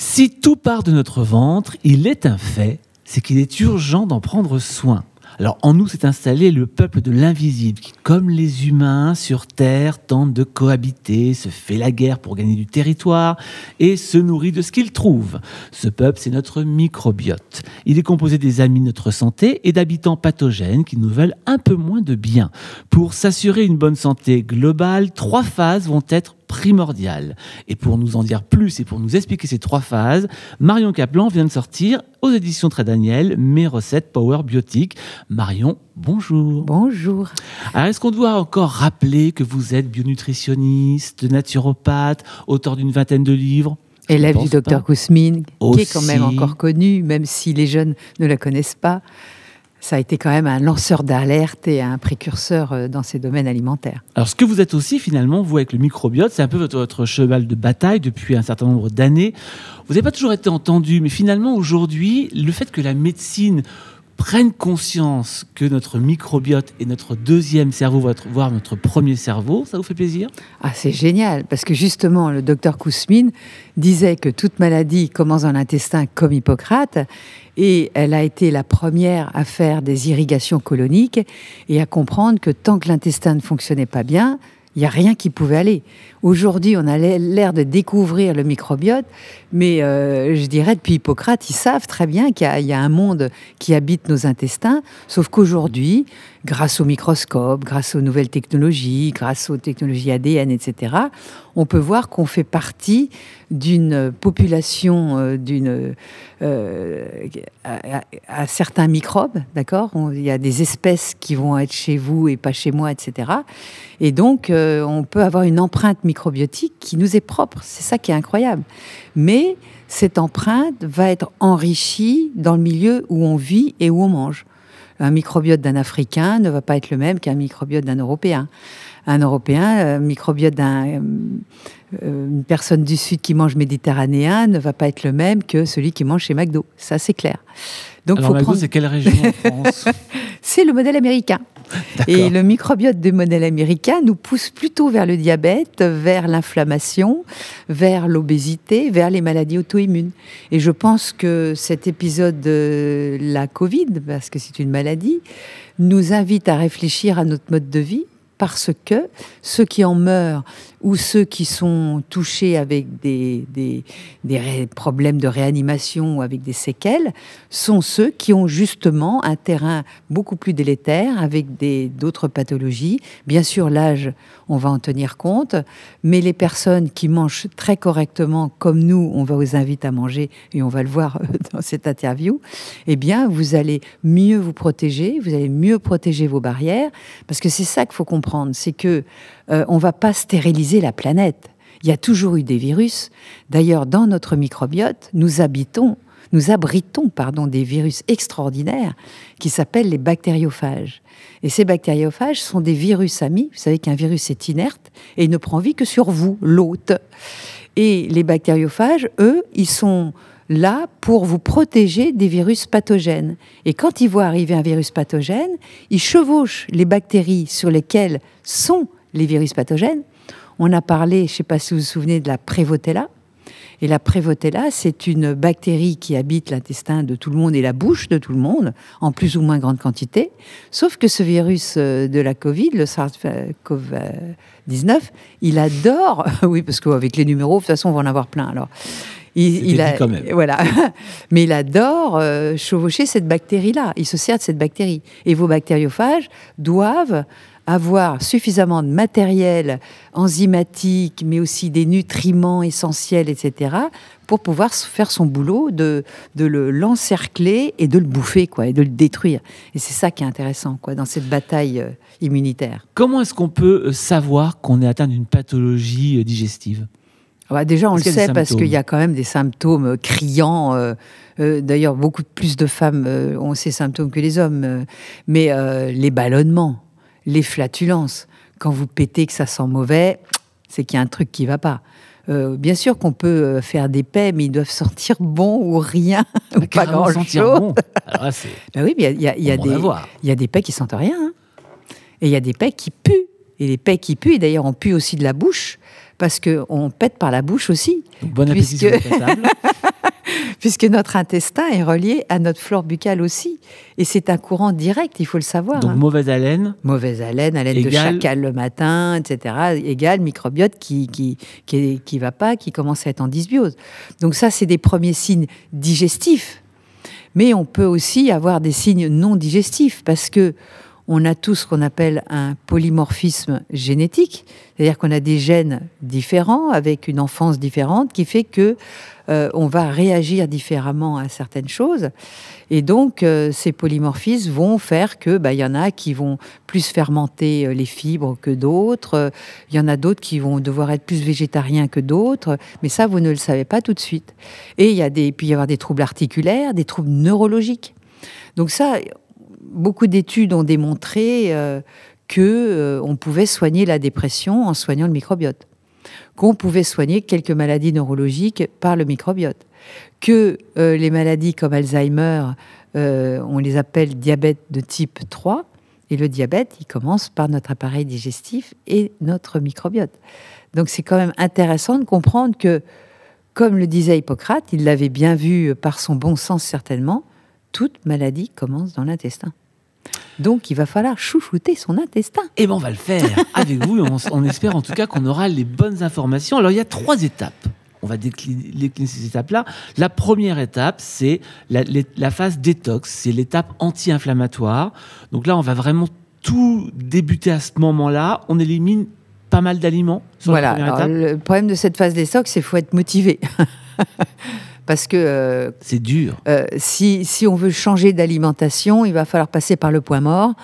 Si tout part de notre ventre, il est un fait, c'est qu'il est urgent d'en prendre soin. Alors en nous s'est installé le peuple de l'invisible qui, comme les humains sur Terre, tente de cohabiter, se fait la guerre pour gagner du territoire et se nourrit de ce qu'il trouve. Ce peuple, c'est notre microbiote. Il est composé des amis de notre santé et d'habitants pathogènes qui nous veulent un peu moins de bien. Pour s'assurer une bonne santé globale, trois phases vont être primordial. Et pour nous en dire plus et pour nous expliquer ces trois phases, Marion Caplan vient de sortir aux éditions Très Daniel Mes recettes Power Biotique. Marion, bonjour. Bonjour. Alors, est-ce qu'on doit encore rappeler que vous êtes bionutritionniste, naturopathe, auteur d'une vingtaine de livres? Élève du docteur Kousmine, qui est quand même encore connu, même si les jeunes ne la connaissent pas ça a été quand même un lanceur d'alerte et un précurseur euh, dans ces domaines alimentaires. Alors, ce que vous êtes aussi, finalement, vous, avec le microbiote, c'est un peu votre, cheval de bataille depuis un certain nombre d'années. Vous n'avez pas toujours été entendu, mais finalement, aujourd'hui, le fait que la médecine prenne conscience que notre microbiote est notre deuxième cerveau, voire notre premier cerveau, ça vous fait plaisir? Ah, c'est génial, parce que justement, le docteur Kousmine disait que toute maladie commence dans l'intestin comme Hippocrate, et elle a été la première à faire des irrigations coloniques et à comprendre que tant que l'intestin ne fonctionnait pas bien, il n'y a rien qui pouvait aller. Aujourd'hui, on a l'air de découvrir le microbiote, mais euh, je dirais depuis Hippocrate, ils savent très bien qu'il y, a un monde qui habite nos intestins, sauf qu'aujourd'hui, grâce au microscope, grâce aux nouvelles technologies, grâce aux technologies ADN, etc., on peut voir qu'on fait partie d'une population, euh, d'une euh, à, certains microbes, d'accord? Il y a des espèces qui vont être chez vous et pas chez moi, etc. Et donc, on peut avoir une empreinte microbiotique qui nous est propre. C'est ça qui est incroyable. Mais cette empreinte va être enrichie dans le milieu où on vit et où on mange. Un microbiote d'un Africain ne va pas être le même qu'un microbiote d'un Européen. Un Européen, un microbiote d'une euh, personne du Sud qui mange méditerranéen ne va pas être le même que celui qui mange chez McDo. Ça, c'est clair. Donc, Alors, McDo, c'est quelle région en France? C'est le modèle américain. Et le microbiote du modèle américain nous pousse plutôt vers le diabète, vers l'inflammation, vers l'obésité, vers les maladies auto-immunes. Et je pense que cet épisode de la Covid, parce que c'est une maladie, nous invite à réfléchir à notre mode de vie parce que ceux qui en meurent ou ceux qui sont touchés avec des, problèmes de réanimation ou avec des séquelles sont ceux qui ont justement un terrain beaucoup plus délétère avec d'autres pathologies. Bien sûr, l'âge, on va en tenir compte, mais les personnes qui mangent très correctement, comme nous, on va vous inviter à manger, et on va le voir dans cette interview, eh bien, vous allez mieux vous protéger, vous allez mieux protéger vos barrières, parce que c'est ça qu'il faut comprendre, c'est que euh, on va pas stériliser la planète. Il y a toujours eu des virus. D'ailleurs, dans notre microbiote, nous habitons, nous abritons, pardon, des virus extraordinaires qui s'appellent les bactériophages. Et ces bactériophages sont des virus amis. Vous savez qu'un virus est inerte et il ne prend vie que sur vous, l'hôte. Et les bactériophages, eux, ils sont là pour vous protéger des virus pathogènes. Et quand ils voient arriver un virus pathogène, ils chevauchent les bactéries sur lesquelles sont les virus pathogènes. On a parlé, je ne sais pas si vous vous souvenez, de la Prévotella. Et la Prévotella, c'est une bactérie qui habite l'intestin de tout le monde et la bouche de tout le monde, en plus ou moins grande quantité. Sauf que ce virus euh, de la Covid, le SARS-CoV-19, il adore, oui, parce qu'avec les numéros, de toute façon, on va en avoir plein. Alors, il, a, quand même. voilà, mais il adore euh, chevaucher cette bactérie-là. Il se sert de cette bactérie. Et vos bactériophages doivent avoir suffisamment de matériel enzymatique, mais aussi des nutriments essentiels, etc., pour pouvoir faire son boulot de, de l'encercler et de le bouffer, quoi, et de le détruire. Et c'est ça qui est intéressant, quoi, dans cette bataille euh, immunitaire. Comment est-ce qu'on peut euh, savoir qu'on est atteint d'une pathologie euh, digestive? Ah bah, déjà, on le sait parce qu'il y a quand même des symptômes criants. D'ailleurs, beaucoup plus de femmes ont ces symptômes que les hommes. mais les ballonnements, les flatulences. Quand vous pétez que ça sent mauvais, c'est qu'il y a un truc qui va pas. Euh, bien sûr qu'on peut euh, faire des paix, mais ils doivent sentir bon ou rien, ou pas grand chose. Bon. ben oui, mais il y a, y, a des, y a des paix qui sentent rien, hein. et il y a des paix qui puent. Et les paix qui puent, et d'ailleurs on pue aussi de la bouche, parce qu'on pète par la bouche aussi. bon appétit puisque... puisque notre intestin est relié à notre flore buccale aussi. Et c'est un courant direct, il faut le savoir. Donc hein. mauvaise haleine Mauvaise haleine, haleine de chacal le matin, etc. Égal microbiote qui qui, qui, qui va pas, qui commence à être en dysbiose. Donc ça, c'est des premiers signes digestifs. Mais on peut aussi avoir des signes non digestifs parce que on a tout ce qu'on appelle un polymorphisme génétique, c'est-à-dire qu'on a des gènes différents avec une enfance différente qui fait que euh, on va réagir différemment à certaines choses. Et donc, euh, ces polymorphismes vont faire que, bah, il y en a qui vont plus fermenter euh, les fibres que d'autres. Il y en a d'autres qui vont devoir être plus végétariens que d'autres. Mais ça, vous ne le savez pas tout de suite. Et il y a des, puis y avoir des troubles articulaires, des troubles neurologiques. Donc ça, beaucoup d'études ont démontré euh, que euh, on pouvait soigner la dépression en soignant le microbiote, qu'on pouvait soigner quelques maladies neurologiques par le microbiote, que euh, les maladies comme Alzheimer, on les appelle diabète de type 3, et le diabète, il commence par notre appareil digestif et notre microbiote. Donc c'est quand même intéressant de comprendre que, comme le disait Hippocrate, il l'avait bien vu par son bon sens certainement, toute maladie commence dans l'intestin. Donc, il va falloir chouchouter son intestin. Et eh bien, on va le faire avec vous. On, espère en tout cas qu'on aura les bonnes informations. Alors, il y a trois étapes. On va décliner, ces étapes-là. La première étape, c'est la, phase détox. C'est l'étape anti-inflammatoire. Donc là, on va vraiment tout débuter à ce moment-là. On élimine pas mal d'aliments. Voilà. le problème de cette phase détox, c'est qu'il faut être motivé. parce que euh, c'est dur. Euh, si, si, on veut changer d'alimentation, il va falloir passer par le point mort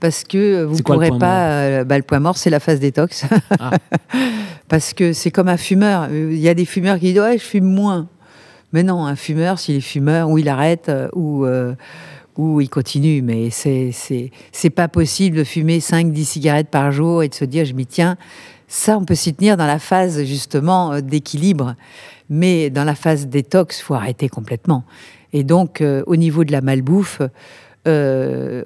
parce que vous ne pourrez pas. Euh, bah, le point mort, c'est la phase détox. Ah. parce que c'est comme un fumeur. Il y a des fumeurs qui disent ouais, je fume moins. Mais non, un fumeur, s'il est fumeur, ou il arrête, ou ou il continue. Mais c'est c'est pas possible de fumer 5-10 cigarettes par jour et de se dire je m'y tiens. Ça, on peut s'y tenir dans la phase justement d'équilibre. Mais dans la phase détox, faut arrêter complètement. Et donc, euh, au niveau de la malbouffe, euh,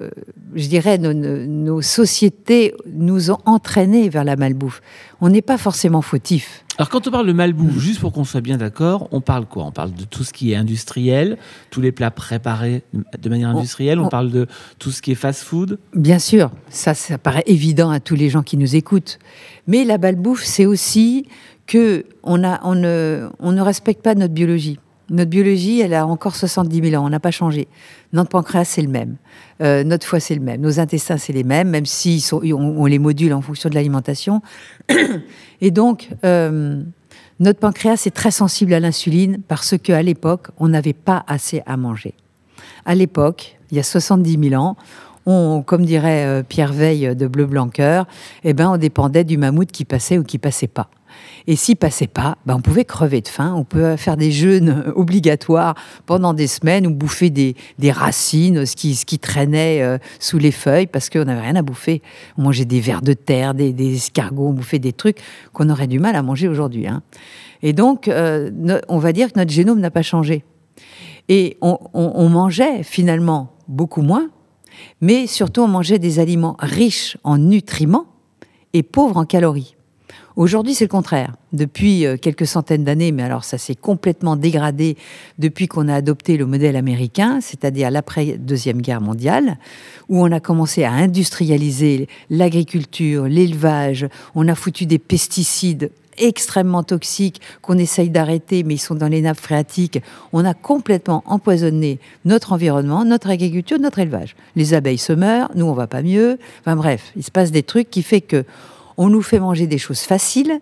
je dirais, nos, nos, sociétés nous ont entraînés vers la malbouffe. On n'est pas forcément fautif. Alors quand on parle de malbouffe, juste pour qu'on soit bien d'accord, on parle quoi? On parle de tout ce qui est industriel, tous les plats préparés de manière industrielle, on, parle de tout ce qui est fast-food Bien sûr, ça, ça paraît évident à tous les gens qui nous écoutent. Mais la malbouffe, c'est aussi que on, ne, respecte pas notre biologie. Notre biologie, elle a encore 70 000 ans, on n'a pas changé. Notre pancréas, c'est le même. Euh, notre foie, c'est le même. Nos intestins, c'est les mêmes, même si on, les module en fonction de l'alimentation. Et donc, euh, notre pancréas est très sensible à l'insuline parce qu'à l'époque, on n'avait pas assez à manger. À l'époque, il y a 70 000 ans, comme dirait euh, Pierre Veille de Bleu Blanc eh ben, on dépendait du mammouth qui passait ou qui passait pas. Et s'il passait pas, ben on pouvait crever de faim, on pouvait faire des jeûnes obligatoires pendant des semaines ou bouffer des, racines, ce qui, ce qui traînait euh, sous les feuilles parce qu'on n'avait rien à bouffer. On mangeait des vers de terre, des, escargots, on bouffait des trucs qu'on aurait du mal à manger aujourd'hui. Hein. Et donc, euh, on va dire que notre génome n'a pas changé. Et on mangeait finalement beaucoup moins, mais surtout on mangeait des aliments riches en nutriments et pauvres en calories. Aujourd'hui, c'est le contraire. Depuis euh, quelques centaines d'années, mais alors ça s'est complètement dégradé depuis qu'on a adopté le modèle américain, c'est-à-dire l'après-deuxième guerre mondiale, où on a commencé à industrialiser l'agriculture, l'élevage, on a foutu des pesticides extrêmement toxiques qu'on essaye d'arrêter, mais ils sont dans les nappes phréatiques. On a complètement empoisonné notre environnement, notre agriculture, notre élevage. Les abeilles se meurent, nous on va pas mieux. Enfin bref, il se passe des trucs qui fait que on nous fait manger des choses faciles.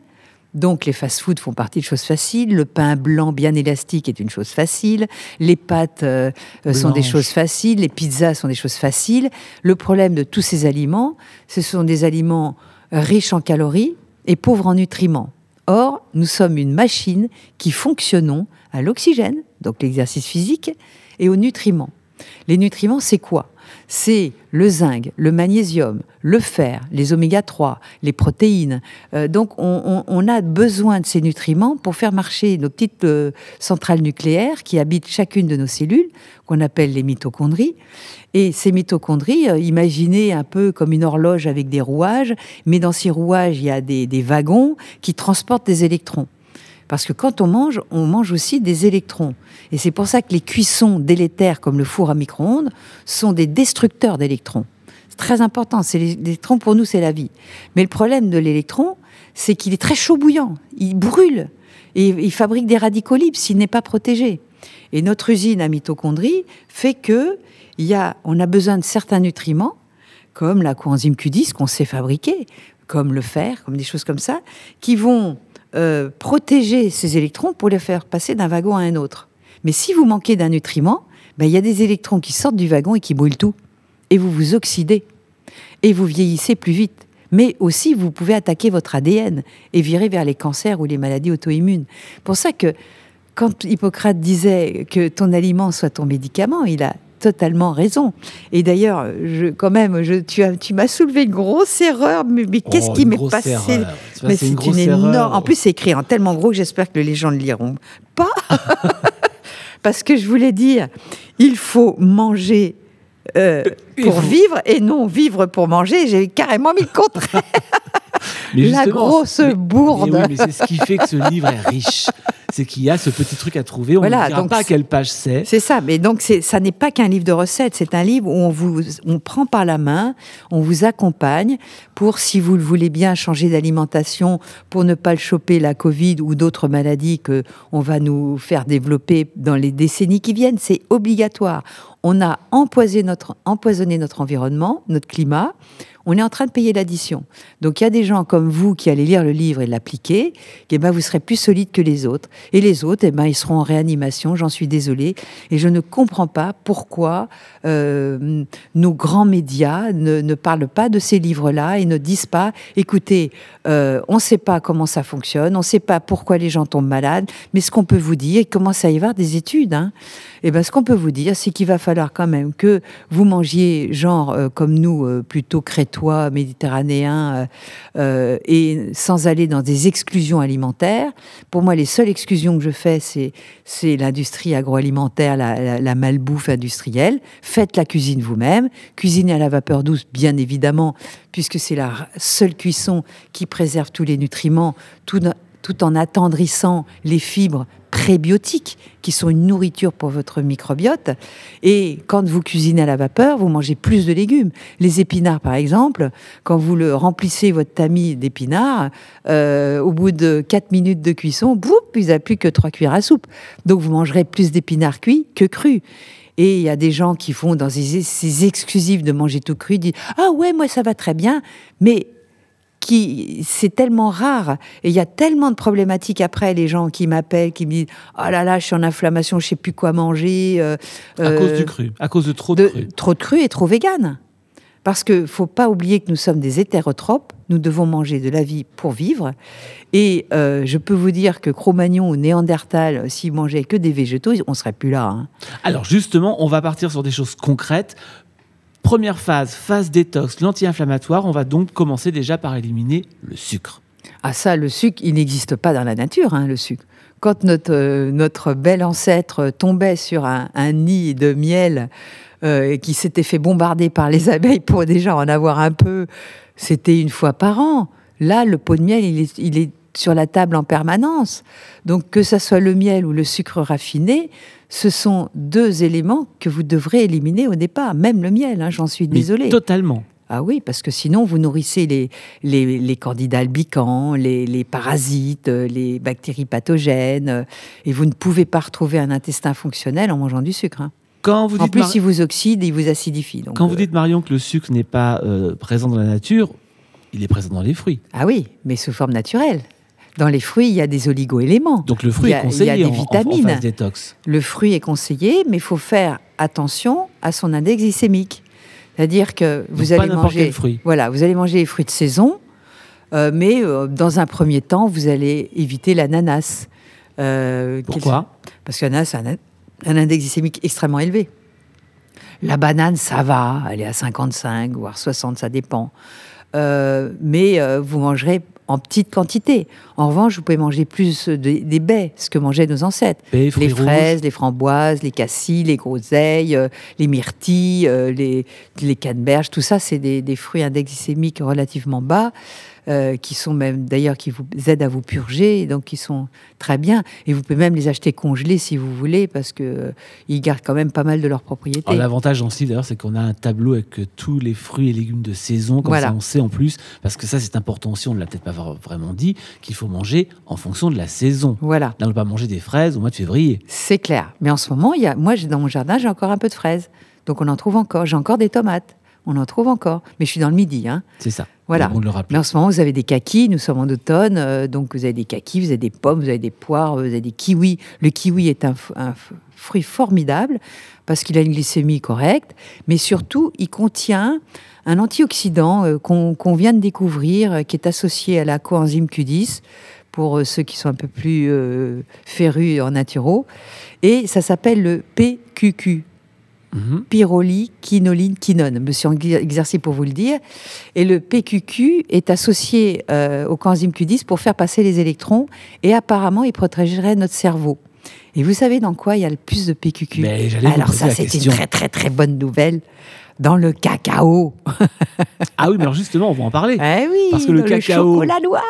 Donc les fast-foods font partie de choses faciles. Le pain blanc bien élastique est une chose facile. Les pâtes euh, euh, sont des choses faciles. Les pizzas sont des choses faciles. Le problème de tous ces aliments, ce sont des aliments riches en calories et pauvres en nutriments. Or, nous sommes une machine qui fonctionnons à l'oxygène, donc l'exercice physique, et aux nutriments. Les nutriments, c'est quoi? C'est le zinc, le magnésium, le fer, les oméga 3, les protéines. Euh, donc on, a besoin de ces nutriments pour faire marcher nos petites euh, centrales nucléaires qui habitent chacune de nos cellules, qu'on appelle les mitochondries. Et ces mitochondries, euh, imaginez un peu comme une horloge avec des rouages, mais dans ces rouages, il y a des, des wagons qui transportent des électrons. Parce que quand on mange, on mange aussi des électrons. Et c'est pour ça que les cuissons délétères comme le four à micro-ondes sont des destructeurs d'électrons. C'est très important. C'est l'électron pour nous, c'est la vie. Mais le problème de l'électron, c'est qu'il est très chaud bouillant. Il brûle et il fabrique des radicaux libres s'il n'est pas protégé. Et notre usine à mitochondries fait que y a, on a besoin de certains nutriments, comme la coenzyme Q10 qu'on sait fabriquer, comme le fer, comme des choses comme ça, qui vont euh, protéger ces électrons pour les faire passer d'un wagon à un autre. Mais si vous manquez d'un nutriment, ben, il y a des électrons qui sortent du wagon et qui brûlent tout. Et vous vous oxydez. Et vous vieillissez plus vite. Mais aussi, vous pouvez attaquer votre ADN et virer vers les cancers ou les maladies auto-immunes. Pour ça que quand Hippocrate disait que ton aliment soit ton médicament, il a totalement raison. Et d'ailleurs, je, quand même, je, tu, as, tu m'as soulevé une grosse erreur. Mais, qu'est-ce oh, qui m'est passé Mais c'est une, énorme. En plus, c'est écrit en tellement gros que j'espère que les gens ne liront pas. Parce que je voulais dire, il faut manger euh, pour vivre et non vivre pour manger. J'ai carrément mis le contraire. la grosse bourde. Mais, mais c'est ce qui fait que ce livre est riche c'est qu'il y a ce petit truc à trouver. On ne dira pas quelle page c'est. C'est ça, mais donc ça n'est pas qu'un livre de recettes, c'est un livre où on vous on prend par la main, on vous accompagne pour, si vous le voulez bien, changer d'alimentation pour ne pas le choper la Covid ou d'autres maladies que on va nous faire développer dans les décennies qui viennent. C'est obligatoire. On a empoisonné notre, environnement, notre climat on est en train de payer l'addition. Donc il y a des gens comme vous qui allez lire le livre et l'appliquer, et eh ben vous serez plus solide que les autres. Et les autres, eh ben ils seront en réanimation. J'en suis désolée, et je ne comprends pas pourquoi euh, nos grands médias ne, parlent pas de ces livres-là et ne disent pas, écoutez, euh, on ne sait pas comment ça fonctionne, on ne sait pas pourquoi les gens tombent malades, mais ce qu'on peut vous dire, il commence à y avoir des études. Hein, eh ben ce qu'on peut vous dire, c'est qu'il va falloir quand même que vous mangiez genre euh, comme nous, plutôt crétins toi méditerranéen euh, euh, et sans aller dans des exclusions alimentaires. Pour moi, les seules exclusions que je fais, c'est, l'industrie agroalimentaire, la, malbouffe industrielle. Faites la cuisine vous-même. Cuisinez à la vapeur douce, bien évidemment, puisque c'est la seule cuisson qui préserve tous les nutriments, tout, tout en attendrissant les fibres prébiotiques qui sont une nourriture pour votre microbiote. Et quand vous cuisinez à la vapeur, vous mangez plus de légumes. Les épinards, par exemple, quand vous le remplissez votre tamis d'épinards, euh, au bout de 4 minutes de cuisson, boum, il n'y a plus que 3 cuillères à soupe. Donc vous mangerez plus d'épinards cuits que crus. Et il y a des gens qui font dans ces, exclusifs de manger tout cru, disent Ah ouais, moi ça va très bien. Mais qui c'est tellement rare. Et il y a tellement de problématiques après les gens qui m'appellent qui me disent oh là là je suis en inflammation je sais plus quoi manger euh, à cause du euh, cru à cause de trop de, cru. trop de cru et trop vegan. Parce que faut pas oublier que nous sommes des hétérotropes nous devons manger de la vie pour vivre. Et euh, je peux vous dire que Cro-Magnon ou Néandertal s'ils mangeaient que des végétaux on serait plus là hein. alors justement on va partir sur des choses concrètes Première phase, phase détox, l'anti-inflammatoire. On va donc commencer déjà par éliminer le sucre. Ah ça, le sucre, il n'existe pas dans la nature, hein, le sucre. Quand notre, euh, notre bel ancêtre tombait sur un, nid de miel euh, qui s'était fait bombarder par les abeilles pour déjà en avoir un peu, c'était une fois par an. Là, le pot de miel, il est sur la table en permanence. Donc que ce soit le miel ou le sucre raffiné, ce sont deux éléments que vous devrez éliminer au départ, même le miel, hein, j'en suis désolée. Totalement. Ah oui, parce que sinon vous nourrissez les, les, les candidats albicans, les, les, parasites, les bactéries pathogènes, et vous ne pouvez pas retrouver un intestin fonctionnel en mangeant du sucre. Hein. Quand vous dites en plus, il vous oxyde, il vous acidifie. Donc Quand vous euh, dites, Marion, que le sucre n'est pas euh, présent dans la nature, il est présent dans les fruits. Ah oui, mais sous forme naturelle. Dans les fruits, il y a des oligo-éléments. Donc le fruit est conseillé il y a des vitamines. En, détox. Le fruit est conseillé, mais il faut faire attention à son index glycémique. C'est-à-dire que vous allez manger, fruit. voilà, vous allez manger les fruits de saison, euh, mais euh, dans un premier temps, vous allez éviter l'ananas. Euh, Pourquoi? Parce que l'ananas a un, index glycémique extrêmement élevé. La banane, ça va, elle est à 55, voire 60, ça dépend. Euh, mais vous mangerez en petite quantité. En revanche, vous pouvez manger plus des baies, ce que mangeaient nos ancêtres. Baies, les fraises, rouges. les framboises, les cassis, les groseilles, euh, les myrtilles, euh, les, les canneberges, tout ça, c'est des, des fruits index glycémiques relativement bas. Euh, qui sont même d'ailleurs qui vous aident à vous purger, donc qui sont très bien. Et vous pouvez même les acheter congelés si vous voulez, parce que euh, ils gardent quand même pas mal de leurs propriétés. L'avantage dans ce d'ailleurs, c'est qu'on a un tableau avec euh, tous les fruits et légumes de saison. Comme Voilà. ça, on sait en plus, parce que ça, c'est important aussi, on ne l'a peut-être pas vra- vraiment dit, qu'il faut manger en fonction de la saison. Voilà. Là, on ne peut pas manger des fraises au mois de février. C'est clair. Mais en ce moment, il y a, moi, j'ai- dans mon jardin, j'ai encore un peu de fraises. Donc on en trouve encore. J'ai encore des tomates. On en trouve encore. Mais je suis dans le midi. Hein. C'est ça. Voilà. De le rappeler. Mais en ce moment, vous avez des kakis. Nous sommes en automne. euh, donc vous avez des kakis, vous avez des pommes, vous avez des poires, vous avez des kiwis. Le kiwi est un, fruit formidable parce qu'il a une glycémie correcte. Mais surtout, il contient un antioxydant euh, qu'on vient de découvrir, euh, qui est associé à la coenzyme Q10 pour ceux qui sont un peu plus férus en naturo. Et ça s'appelle le PQQ, Mhm. pyrrolie, quinoline, quinone. Je me suis exercé pour vous le dire. Et le PQQ est associé euh, au coenzyme Q10 pour faire passer les électrons et apparemment il protégerait notre cerveau. Et vous savez dans quoi il y a le plus de PQQ Mais Alors ça, c'est une très très très bonne nouvelle. Dans le cacao. Ah oui, mais alors justement, on va en parler. Eh oui, Parce que le cacao- noir.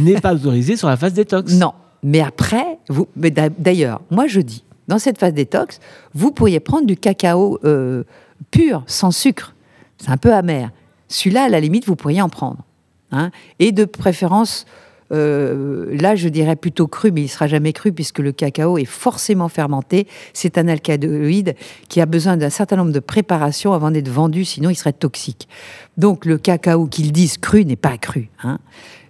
N'est pas autorisé sur la phase détox. Non, mais après, vous, mais d'a- d'ailleurs, moi je dis, dans cette phase détox, vous pourriez prendre du cacao euh, pur, sans sucre. C'est un peu amer. Celui-là, à la limite, vous pourriez en prendre. hein. Et de préférence, euh, là, je dirais plutôt cru, mais il sera jamais cru puisque le cacao est forcément fermenté. C'est un alcaloïde qui a besoin d'un certain nombre de préparations avant d'être vendu, sinon il serait toxique. Donc le cacao qu'ils disent cru n'est pas cru. hein.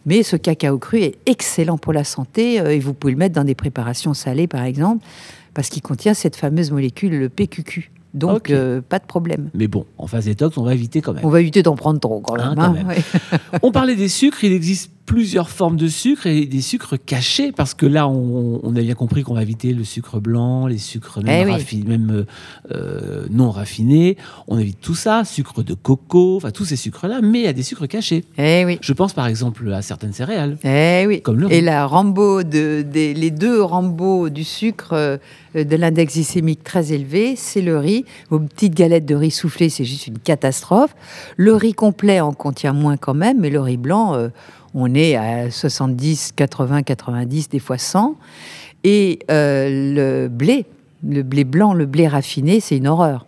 Mais ce cacao cru est excellent pour la santé euh, et vous pouvez le mettre dans des préparations salées, par exemple, parce qu'il contient cette fameuse molécule, le PQQ. Donc, euh, pas de problème. Mais bon, en phase détox, on va éviter quand même. On va éviter d'en prendre trop quand Hein, même. quand hein, même. ouais. On parlait des sucres, il existe plusieurs formes de sucre et des sucres cachés, parce que là, on, on a bien compris qu'on va éviter le sucre blanc, les sucres même, Eh oui. raffi- même, euh, non raffinés. On évite tout ça, sucre de coco, enfin tous ces sucres-là, mais il y a des sucres cachés. Eh oui. Je pense par exemple à certaines céréales. Eh oui. Comme le riz. Et la Rambo de, des- les deux Rambo du sucre euh, de l'index glycémique très élevé, c'est le riz. Vos petites galettes de riz soufflé, c'est juste une catastrophe. Le riz complet en contient moins quand même, mais le riz blanc, euh, on est à 70, 80, 90, des fois 100. Et euh, le blé, le blé blanc, le blé raffiné, c'est une horreur.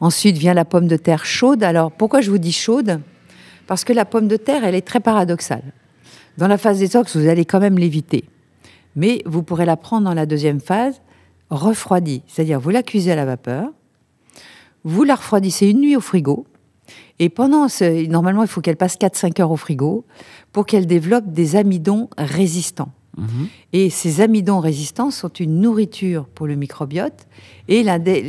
Ensuite vient la pomme de terre chaude. Alors pourquoi je vous dis chaude? Parce que la pomme de terre, elle est très paradoxale. Dans la phase détox, vous allez quand même l'éviter. Mais vous pourrez la prendre dans la deuxième phase, refroidie. C'est-à-dire, vous la cuisez à la vapeur, vous la refroidissez une nuit au frigo, et pendant, ce, normalement, il faut qu'elle passe 4-5 heures au frigo pour qu'elle développe des amidons résistants. Mhm. Et ces amidons résistants sont une nourriture pour le microbiote. Et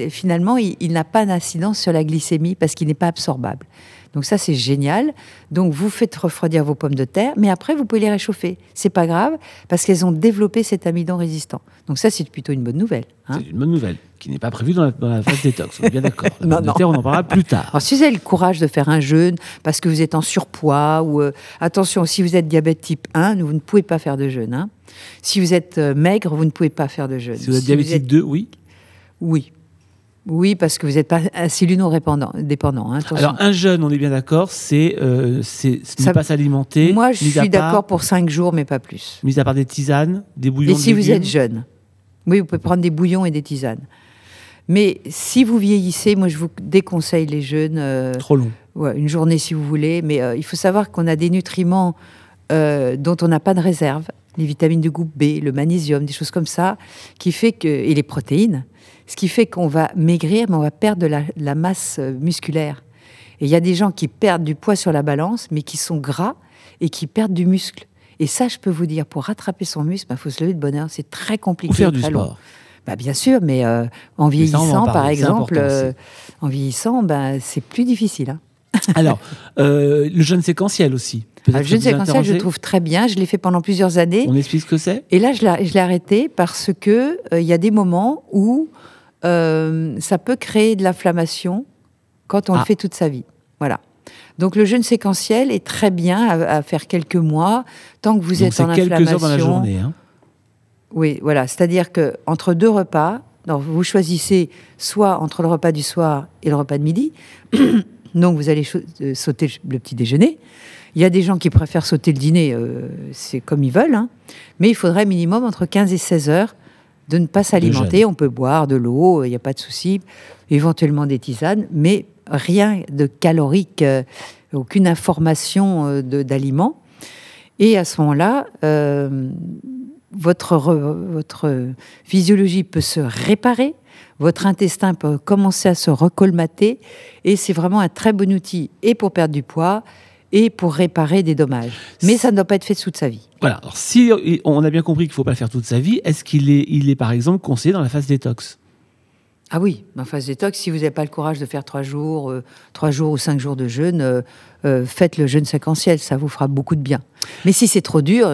finalement, il, il n'a pas d'incidence sur la glycémie parce qu'il n'est pas absorbable. Donc ça, c'est génial. Donc vous faites refroidir vos pommes de terre, mais après, vous pouvez les réchauffer. C'est pas grave parce qu'elles ont développé cet amidon résistant. Donc ça, c'est plutôt une bonne nouvelle. hein. C'est une bonne nouvelle, qui n'est pas prévue dans la, dans la phase détox. On est bien d'accord. La Non, non. terre, on en parlera plus tard. Alors, si vous avez le courage de faire un jeûne parce que vous êtes en surpoids ou euh, attention, si vous êtes diabète type 1, vous ne pouvez pas faire de jeûne. hein. Si vous êtes euh, maigre, vous ne pouvez pas faire de jeûne. Si vous êtes Si diabétique êtes- 2, oui. Oui. Oui, parce que vous n'êtes pas insulino-dépendant. Dépendant, hein. Alors, un jeûne, on est bien d'accord, c'est euh, Ça- pas s'alimenter. Moi, je suis d'accord pour 5 jours, mais pas plus. Mis à part des tisanes, des bouillons Et de si vous êtes jeune Oui, vous pouvez prendre des bouillons et des tisanes. Mais si vous vieillissez, moi, je vous déconseille les jeûnes. euh, Trop long. Ouais, une journée si vous voulez, mais euh, il faut savoir qu'on a des nutriments euh, dont on n'a pas de réserve, les vitamines de groupe B, le magnésium, des choses comme ça, qui fait que et les protéines, ce qui fait qu'on va maigrir, mais on va perdre de la, de la masse euh, musculaire. Et il y a des gens qui perdent du poids sur la balance, mais qui sont gras et qui perdent du muscle. Et ça, je peux vous dire, pour rattraper son muscle, il faut se lever de bonne heure. C'est très compliqué. Ou faire du très long. sport. Bah, bien sûr, mais euh, en vieillissant, par exemple, euh, en vieillissant, ben, c'est plus difficile. hein. Alors, euh, le jeûne séquentiel aussi. Le jeûne séquentiel, je trouve très bien. Je l'ai fait pendant plusieurs années. On explique ce que c'est? Et là, je l'ai arrêté parce que il y a des moments où euh, ça peut créer de l'inflammation quand on le Ah. fait toute sa vie. Voilà. Donc le jeûne séquentiel est très bien à, à faire quelques mois, tant que vous Donc êtes c'est en quelques inflammation. heures dans la journée. hein. Oui, voilà. C'est-à-dire que entre deux repas, donc vous choisissez soit entre le repas du soir et le repas de midi. donc vous allez euh, sauter le petit déjeuner. Il y a des gens qui préfèrent sauter le dîner, euh, c'est comme ils veulent. hein. Mais il faudrait minimum entre 15 et 16 heures de ne pas s'alimenter. On peut boire de l'eau, il n'y a pas de souci. Éventuellement des tisanes, mais rien de calorique, euh, aucune information euh, d'aliments. Et à ce moment-là, euh, votre, re- votre physiologie peut se réparer, votre intestin peut commencer à se recolmater, et c'est vraiment un très bon outil, et pour perdre du poids, et pour réparer des dommages. Mais ça ne doit pas être fait toute sa vie. Voilà. Alors, si on a bien compris qu'il ne faut pas le faire toute sa vie, est-ce qu'il est, il est par exemple conseillé dans la phase détox? Ah oui, en phase détox, si vous n'avez pas le courage de faire trois jours, euh, trois jours ou cinq jours de jeûne, euh, euh, faites le jeûne séquentiel, ça vous fera beaucoup de bien. Mais si c'est trop dur,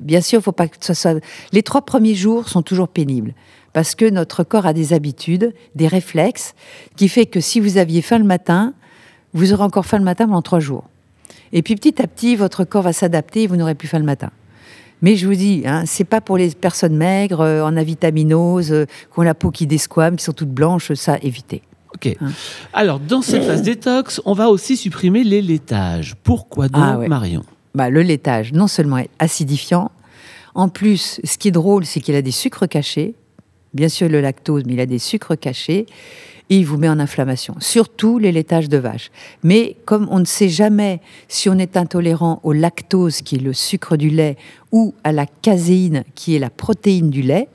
bien sûr, faut pas que ça soit. Les trois premiers jours sont toujours pénibles parce que notre corps a des habitudes, des réflexes, qui fait que si vous aviez faim le matin, vous aurez encore faim le matin pendant trois jours. Et puis petit à petit, votre corps va s'adapter et vous n'aurez plus faim le matin. Mais je vous dis, hein, c'est pas pour les personnes maigres, euh, en avitaminose, euh, qui ont la peau qui desquame, qui sont toutes blanches, ça, évitez. Ok. Hein. Alors, dans cette phase détox, on va aussi supprimer les laitages. Pourquoi donc, Ah ouais. Marion? Bah, le laitage, non seulement est acidifiant, en plus, ce qui est drôle, c'est qu'il a des sucres cachés. Bien sûr, le lactose, mais il a des sucres cachés. Il vous met en inflammation, surtout les laitages de vache. Mais comme on ne sait jamais si on est intolérant au lactose, qui est le sucre du lait, ou à la caséine, qui est la protéine du lait,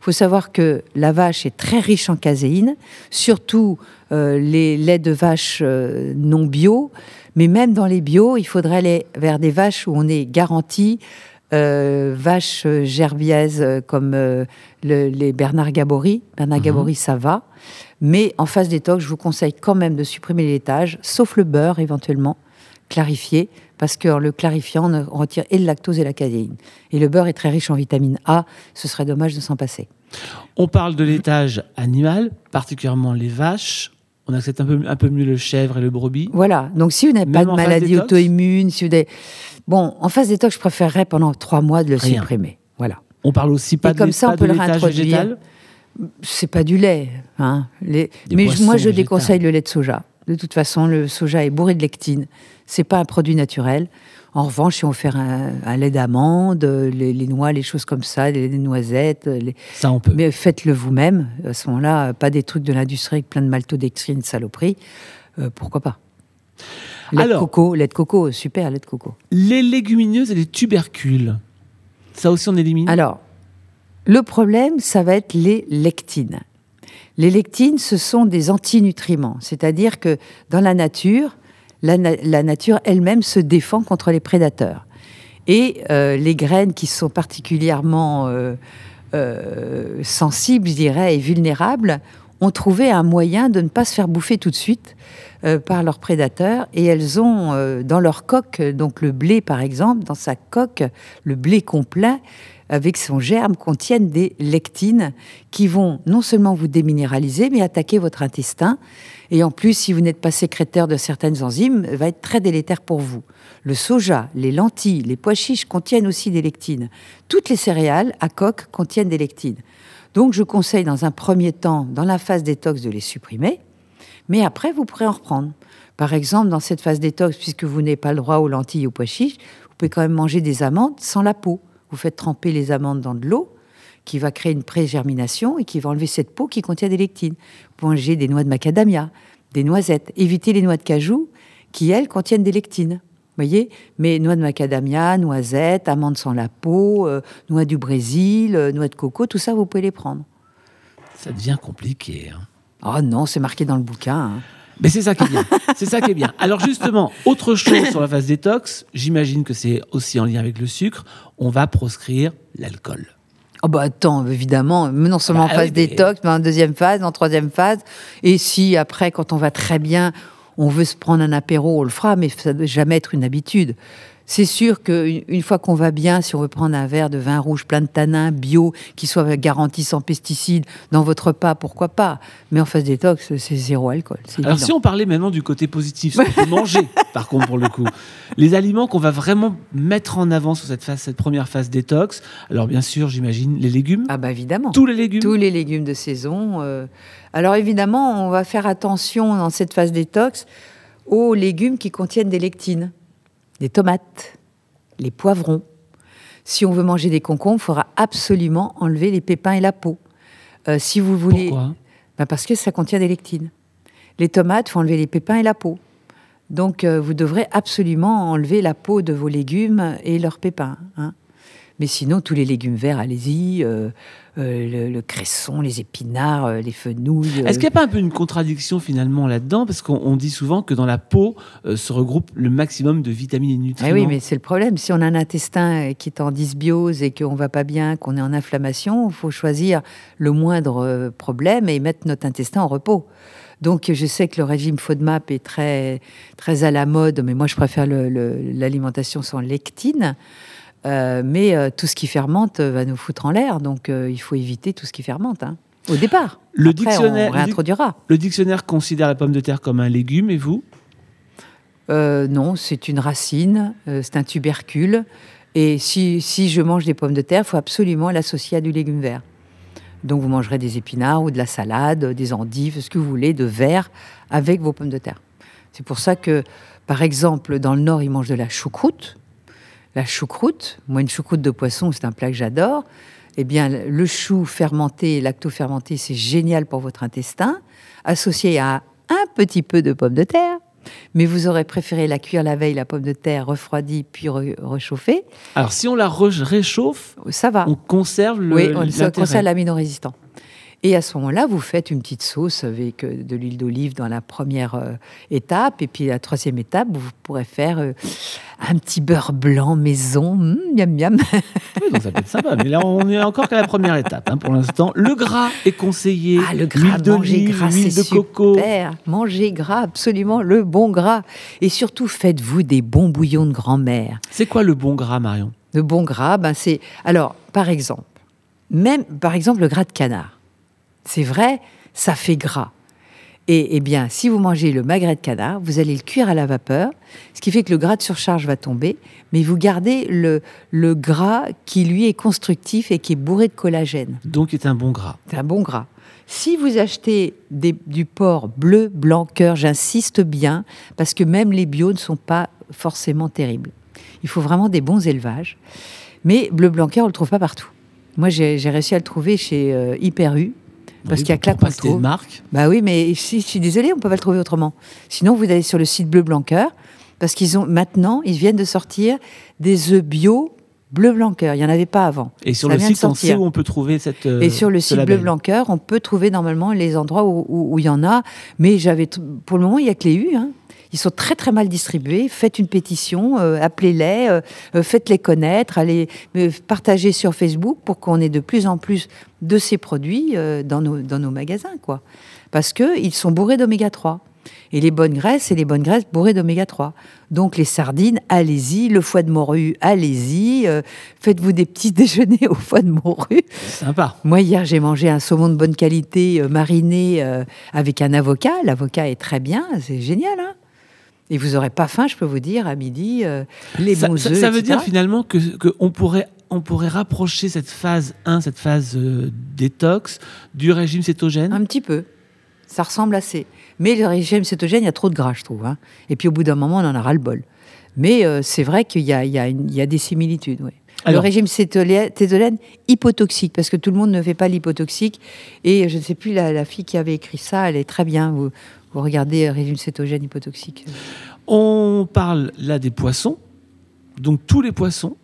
il faut savoir que la vache est très riche en caséine, surtout euh, les laits de vache euh, non bio. Mais même dans les bio, il faudrait aller vers des vaches où on est garanti euh, vaches euh, gerbiaises euh, comme euh, le- les Bernard Gabory. Bernard Mhm. Gabory, ça va. Mais en phase détox, je vous conseille quand même de supprimer les laitages, sauf le beurre éventuellement, clarifié, parce que en le clarifiant, on on retire et le lactose et la caséine. Et le beurre est très riche en vitamine A, ce serait dommage de s'en passer. On parle de laitage animal, particulièrement les vaches. On accepte un peu, un peu mieux le chèvre et le brebis. Voilà. Donc, si vous n'avez pas de maladie auto-immune, si vous avez... Bon, en phase détox, je préférerais pendant trois mois de le Rien. supprimer. Voilà. On parle aussi pas Et de, comme ça, on pas peut le réintroduire. C'est pas du lait. Hein. Les- Mais moi, je végétales. déconseille le lait de soja. De toute façon, le soja est bourré de lectine. C'est pas un produit naturel. En revanche, si on fait un, un lait d'amande, les, les noix, les choses comme ça, les, les noisettes, les- Ça, on peut. mais faites-le vous-même. À ce moment-là, pas des trucs de l'industrie avec plein de maltodextrine, saloperie. Euh, pourquoi pas? Lait Alors- de coco, lait de coco, super lait de coco. Les légumineuses et les tubercules. Ça aussi, on élimine? Alors, le problème, ça va être les lectines. Les lectines, ce sont des antinutriments, c'est-à-dire que dans la nature, la, na- la nature elle-même se défend contre les prédateurs. Et euh, les graines qui sont particulièrement euh, euh, sensibles, je dirais, et vulnérables, ont trouvé un moyen de ne pas se faire bouffer tout de suite par leurs prédateurs. Et elles ont dans leur coque, donc le blé par exemple, dans sa coque, le blé complet, avec son germe, contiennent des lectines qui vont non seulement vous déminéraliser, mais attaquer votre intestin. Et en plus, si vous n'êtes pas sécrétaire de certaines enzymes, va être très délétère pour vous. Le soja, les lentilles, les pois chiches contiennent aussi des lectines. Toutes les céréales à coque contiennent des lectines. Donc, je conseille dans un premier temps, dans la phase détox, de les supprimer. Mais après, vous pourrez en reprendre. Par exemple, dans cette phase détox, puisque vous n'avez pas le droit aux lentilles et aux pois chiches, vous pouvez quand même manger des amandes sans la peau. Vous faites tremper les amandes dans de l'eau, qui va créer une pré-germination et qui va enlever cette peau qui contient des lectines. Manger des noix de macadamia, des noisettes. Évitez les noix de cajou, qui, elles, contiennent des lectines. voyez Mais noix de macadamia, noisettes, amandes sans la peau, euh, noix du Brésil, euh, noix de coco, tout ça, vous pouvez les prendre. Ça devient compliqué. hein. Oh non, c'est marqué dans le bouquin. hein. Mais c'est ça qui est bien. c'est ça qui est bien. Alors justement, autre chose sur la phase détox, j'imagine que c'est aussi en lien avec le sucre, on va proscrire l'alcool. Oh bah attends, évidemment, non seulement Bah en phase oui, mais- détox, mais en deuxième phase, en troisième phase. Et si après, quand on va très bien, on veut se prendre un apéro, on le fera, mais ça ne doit jamais être une habitude. C'est sûr qu'une fois qu'on va bien, si on veut prendre un verre de vin rouge plein de tanins, bio, qui soit garanti sans pesticides, dans votre repas, pourquoi pas? Mais en phase détox, c'est zéro alcool. Alors si on parlait maintenant du côté positif, ce manger, par contre, pour le coup, les aliments qu'on va vraiment mettre en avant sur cette, phase, cette première phase détox, alors bien sûr, j'imagine les légumes. Ah bah évidemment. Tous les légumes. Tous les légumes de saison. Euh. Alors évidemment, on va faire attention dans cette phase détox aux légumes qui contiennent des lectines les tomates, les poivrons. Si on veut manger des concombres, il faudra absolument enlever les pépins et la peau. Euh, si vous voulez, Pourquoi? Ben Parce que ça contient des lectines. Les tomates, il faut enlever les pépins et la peau. Donc, euh, vous devrez absolument enlever la peau de vos légumes et leurs pépins. Hein. Mais sinon, tous les légumes verts, allez-y. Euh, euh, le, cresson, les épinards, euh, les fenouilles. Est-ce qu'il n'y a pas un peu une contradiction finalement là-dedans? Parce qu'on dit souvent que dans la peau se regroupe le maximum de vitamines et de nutriments. Eh oui, mais c'est le problème. Si on a un intestin qui est en dysbiose et qu'on va pas bien, qu'on est en inflammation, il faut choisir le moindre problème et mettre notre intestin en repos. Donc je sais que le régime FODMAP est très, très à la mode, mais moi je préfère l'alimentation sans lectine. Euh, mais euh, tout ce qui fermente va nous foutre en l'air, donc euh, il faut éviter tout ce qui fermente. Hein. Au départ. Le dictionnaire, on réintroduira. Le dictionnaire considère la pomme de terre comme un légume, et vous? Non, c'est une racine, c'est un tubercule. Et si, si, je mange des pommes de terre, il faut absolument l'associer à du légume vert. Donc vous mangerez des épinards ou de la salade, des endives, ce que vous voulez, de verre avec vos pommes de terre. C'est pour ça que, par exemple, dans le Nord, ils mangent de la choucroute la choucroute. Moi, une choucroute de poisson, c'est un plat que j'adore. Eh bien, le chou fermenté, lacto-fermenté, c'est génial pour votre intestin, associé à un petit peu de pomme de terre. Mais vous aurez préféré la cuire la veille, la pomme de terre refroidie, puis réchauffée. Alors, si on la réchauffe, ça va. On conserve le. Oui, on conserve l'amino-résistant. Et à ce moment-là, vous faites une petite sauce avec euh, de l'huile d'olive dans la première euh, étape. Et puis la troisième étape, vous pourrez faire euh, un petit beurre blanc maison. Mmh, miam miam. Oui, ça peut être sympa. Mais là, on est encore qu'à la première étape hein, pour l'instant. Le gras est conseillé. Ah, le gras, manger gras, c'est de coco. super. Mangez gras, absolument, le bon gras. Et surtout, faites-vous des bons bouillons de grand-mère. C'est quoi le bon gras, Marion? Le bon gras, ben c'est... Alors, par exemple, même, par exemple, le gras de canard. C'est vrai, ça fait gras. Et eh bien, si vous mangez le magret de canard, vous allez le cuire à la vapeur, ce qui fait que le gras de surcharge va tomber, mais vous gardez le, le gras qui, lui, est constructif et qui est bourré de collagène. Donc, c'est un bon gras. C'est un bon gras. Si vous achetez du porc bleu, blanc, cœur, j'insiste bien, parce que même les bio ne sont pas forcément terribles. Il faut vraiment des bons élevages. Mais bleu, blanc, cœur, on ne le trouve pas partout. Moi, j'ai réussi à le trouver chez euh, Hyper U, parce qu'il y a que là qu'on marque. Bah oui, mais je suis désolée, on peut pas le trouver autrement. Sinon, vous allez sur le site Bleu Blanc parce qu'ils ont maintenant, ils viennent de sortir des œufs bio bleu blanc Il n'y en avait pas avant. Et sur le site, on sait où on peut trouver cette. Euh, et sur le site bleu blanc on peut trouver normalement les endroits où, il y en a. Mais j'avais, pour le moment, il y a que les U. Hein. Ils sont très très mal distribués. Faites une pétition, euh, appelez-les, euh, euh, faites-les connaître, allez partager sur Facebook pour qu'on ait de plus en plus de ces produits dans, nos, dans nos magasins, quoi. Parce qu'ils sont bourrés d'oméga 3. Et les bonnes graisses, c'est les bonnes graisses bourrées d'oméga 3. Donc les sardines, allez-y. Le foie de morue, allez-y. Faites-vous des petits déjeuners au foie de morue. Sympa. Moi, hier, j'ai mangé un saumon de bonne qualité mariné avec un avocat. L'avocat est très bien, c'est génial. Hein et vous n'aurez pas faim, je peux vous dire, à midi, euh, les bons ça, ça, veut dire finalement qu'on que pourrait, on pourrait rapprocher cette phase 1, cette phase euh, détox, du régime cétogène? Un petit peu. Ça ressemble assez. Mais le régime cétogène, il y a trop de gras, je trouve. Hein. Et puis au bout d'un moment, on en aura le bol. Mais euh, c'est vrai qu'il y, y, y a, des similitudes. Oui. le régime cétogène hypotoxique, parce que tout le monde ne fait pas l'hypotoxique. Et je ne sais plus, la, la, fille qui avait écrit ça, elle est très bien. Vous, vous regardez régime cétogène hypotoxique. On parle là des poissons. Donc tous les poissons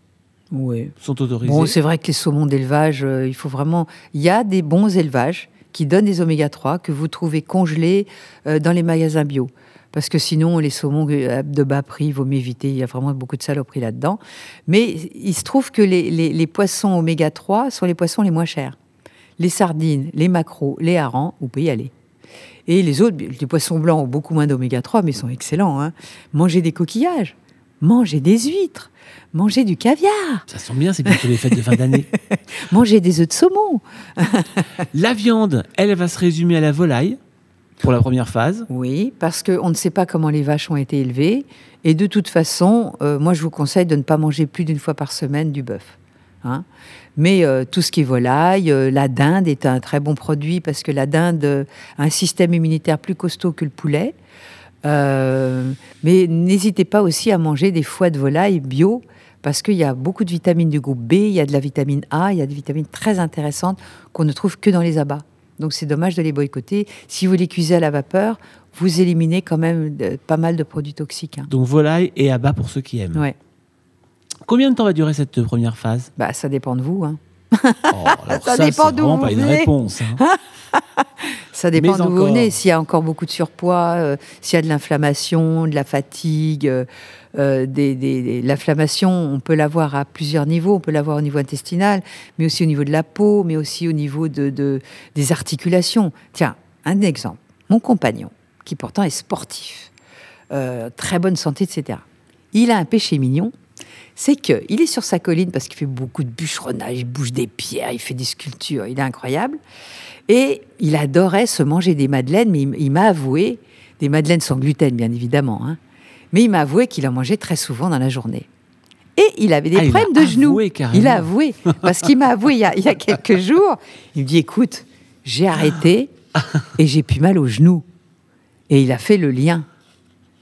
oui. sont autorisés. Bon, c'est vrai que les saumons d'élevage, euh, il faut vraiment. Il y a des bons élevages qui donnent des oméga 3 que vous trouvez congelés euh, dans les magasins bio. Parce que sinon, les saumons euh, de bas prix, il vaut mieux éviter. Il y a vraiment beaucoup de saloperies là-dedans. Mais il se trouve que les, les poissons oméga 3 sont les poissons les moins chers. Les sardines, les maquereaux, les harengs, vous pouvez y aller. Et les autres, les poissons blancs ont beaucoup moins d'oméga 3, mais sont excellents. Hein. Mangez des coquillages. Mangez des huîtres, mangez du caviar. Ça sent bien, c'est bientôt les fêtes de fin d'année. mangez des œufs de saumon. la viande, elle va se résumer à la volaille pour la première phase. Oui, parce qu'on ne sait pas comment les vaches ont été élevées. Et de toute façon, euh, moi, je vous conseille de ne pas manger plus d'une fois par semaine du bœuf. Hein. Mais euh, tout ce qui est volaille, euh, la dinde est un très bon produit parce que la dinde a un système immunitaire plus costaud que le poulet. mais n'hésitez pas aussi à manger des foies de volaille bio parce qu'il y a beaucoup de vitamines du groupe B, il y a de la vitamine A, il y a des vitamines très intéressantes qu'on ne trouve que dans les abats. Donc c'est dommage de les boycotter. Si vous les cuisez à la vapeur, vous éliminez quand même pas mal de produits toxiques. Hein. Donc volaille et abat pour ceux qui aiment. Ouais. Combien de temps va durer cette première phase? Bah, Ça dépend de vous. Hein. Oh, ça, dépend d'où vous pas une réponse. Hein. ça dépend d'où vous venez. S'il y a encore beaucoup de surpoids, euh, s'il y a de l'inflammation, de la fatigue, euh, euh, des, l'inflammation, on peut l'avoir à plusieurs niveaux. On peut l'avoir au niveau intestinal, mais aussi au niveau de la peau, mais aussi au niveau de, des articulations. Tiens, un exemple. Mon compagnon, qui pourtant est sportif, très bonne santé, etc. Il a un péché mignon c'est qu'il est sur sa colline parce qu'il fait beaucoup de bûcheronnage, il bouge des pierres, il fait des sculptures, il est incroyable. Et il adorait se manger des madeleines, mais il, m'a avoué, des madeleines sans gluten bien évidemment, hein, mais il m'a avoué qu'il en mangeait très souvent dans la journée. Et il avait des ah, problèmes de genoux. Il a avoué, parce qu'il m'a avoué il y, a, il y, a, quelques jours, il me dit, écoute, j'ai arrêté et j'ai plus mal aux genoux. Et il a fait le lien.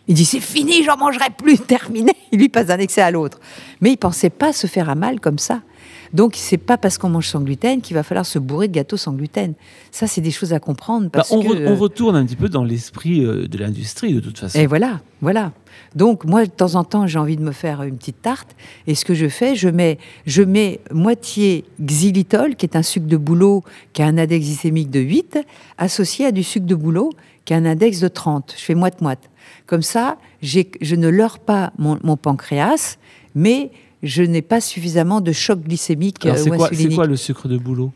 Il dit c'est fini, j'en mangerai plus, terminé. Il lui passe d'un excès à l'autre. Mais il pensait pas se faire à mal comme ça. Donc c'est pas parce qu'on mange sans gluten qu'il va falloir se bourrer de gâteaux sans gluten. Ça c'est des choses à comprendre bah, on, retourne un petit peu dans l'esprit euh, de l'industrie de toute façon. Et voilà, voilà. Donc moi de temps en temps j'ai envie de me faire une petite tarte et ce que je fais, je mets, je mets moitié xylitol qui est un sucre de bouleau qui a un index glycémique de 8 associé à du sucre de bouleau qui a un index de 30. Je fais moite-moite. Comme ça, je ne leurre pas mon, pancréas, mais je n'ai pas suffisamment de choc glycémique Alors, euh, c'est quoi, le sucre de boulot?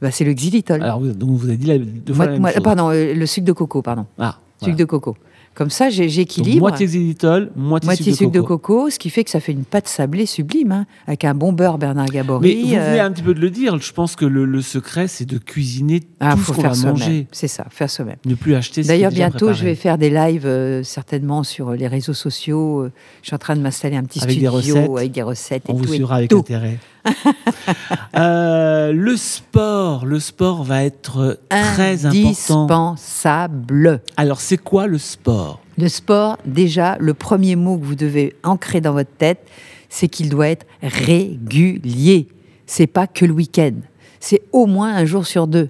Bah, C'est le xylitol. Alors, donc vous avez dit la, deux fois la même Pardon, euh, le sucre de coco, pardon. Ah, sucre de coco. Comme ça, j'équilibre. Moitié xylitol, moitié, moitié sucre, de, coco. ce qui fait que ça fait une pâte sablée sublime, hein, avec un bon beurre Bernard Gabory. Mais vous venez euh, un petit peu de le dire. Je pense que le, secret, c'est de cuisiner ah, tout ce qu'on va manger. C'est ça, faire soi-même. Ne plus acheter. D'ailleurs, bientôt, je vais faire des lives euh, certainement sur les réseaux sociaux. Euh, je suis en train de m'installer un petit avec studio des recettes. avec des recettes. On et vous suivra avec tout. intérêt. le sport, le sport va être très important. Indispensable. Alors, c'est quoi le sport? Le sport, déjà, le premier mot que vous devez ancrer dans votre tête, c'est qu'il doit être régulier. C'est pas que le week-end. C'est au moins un jour sur deux.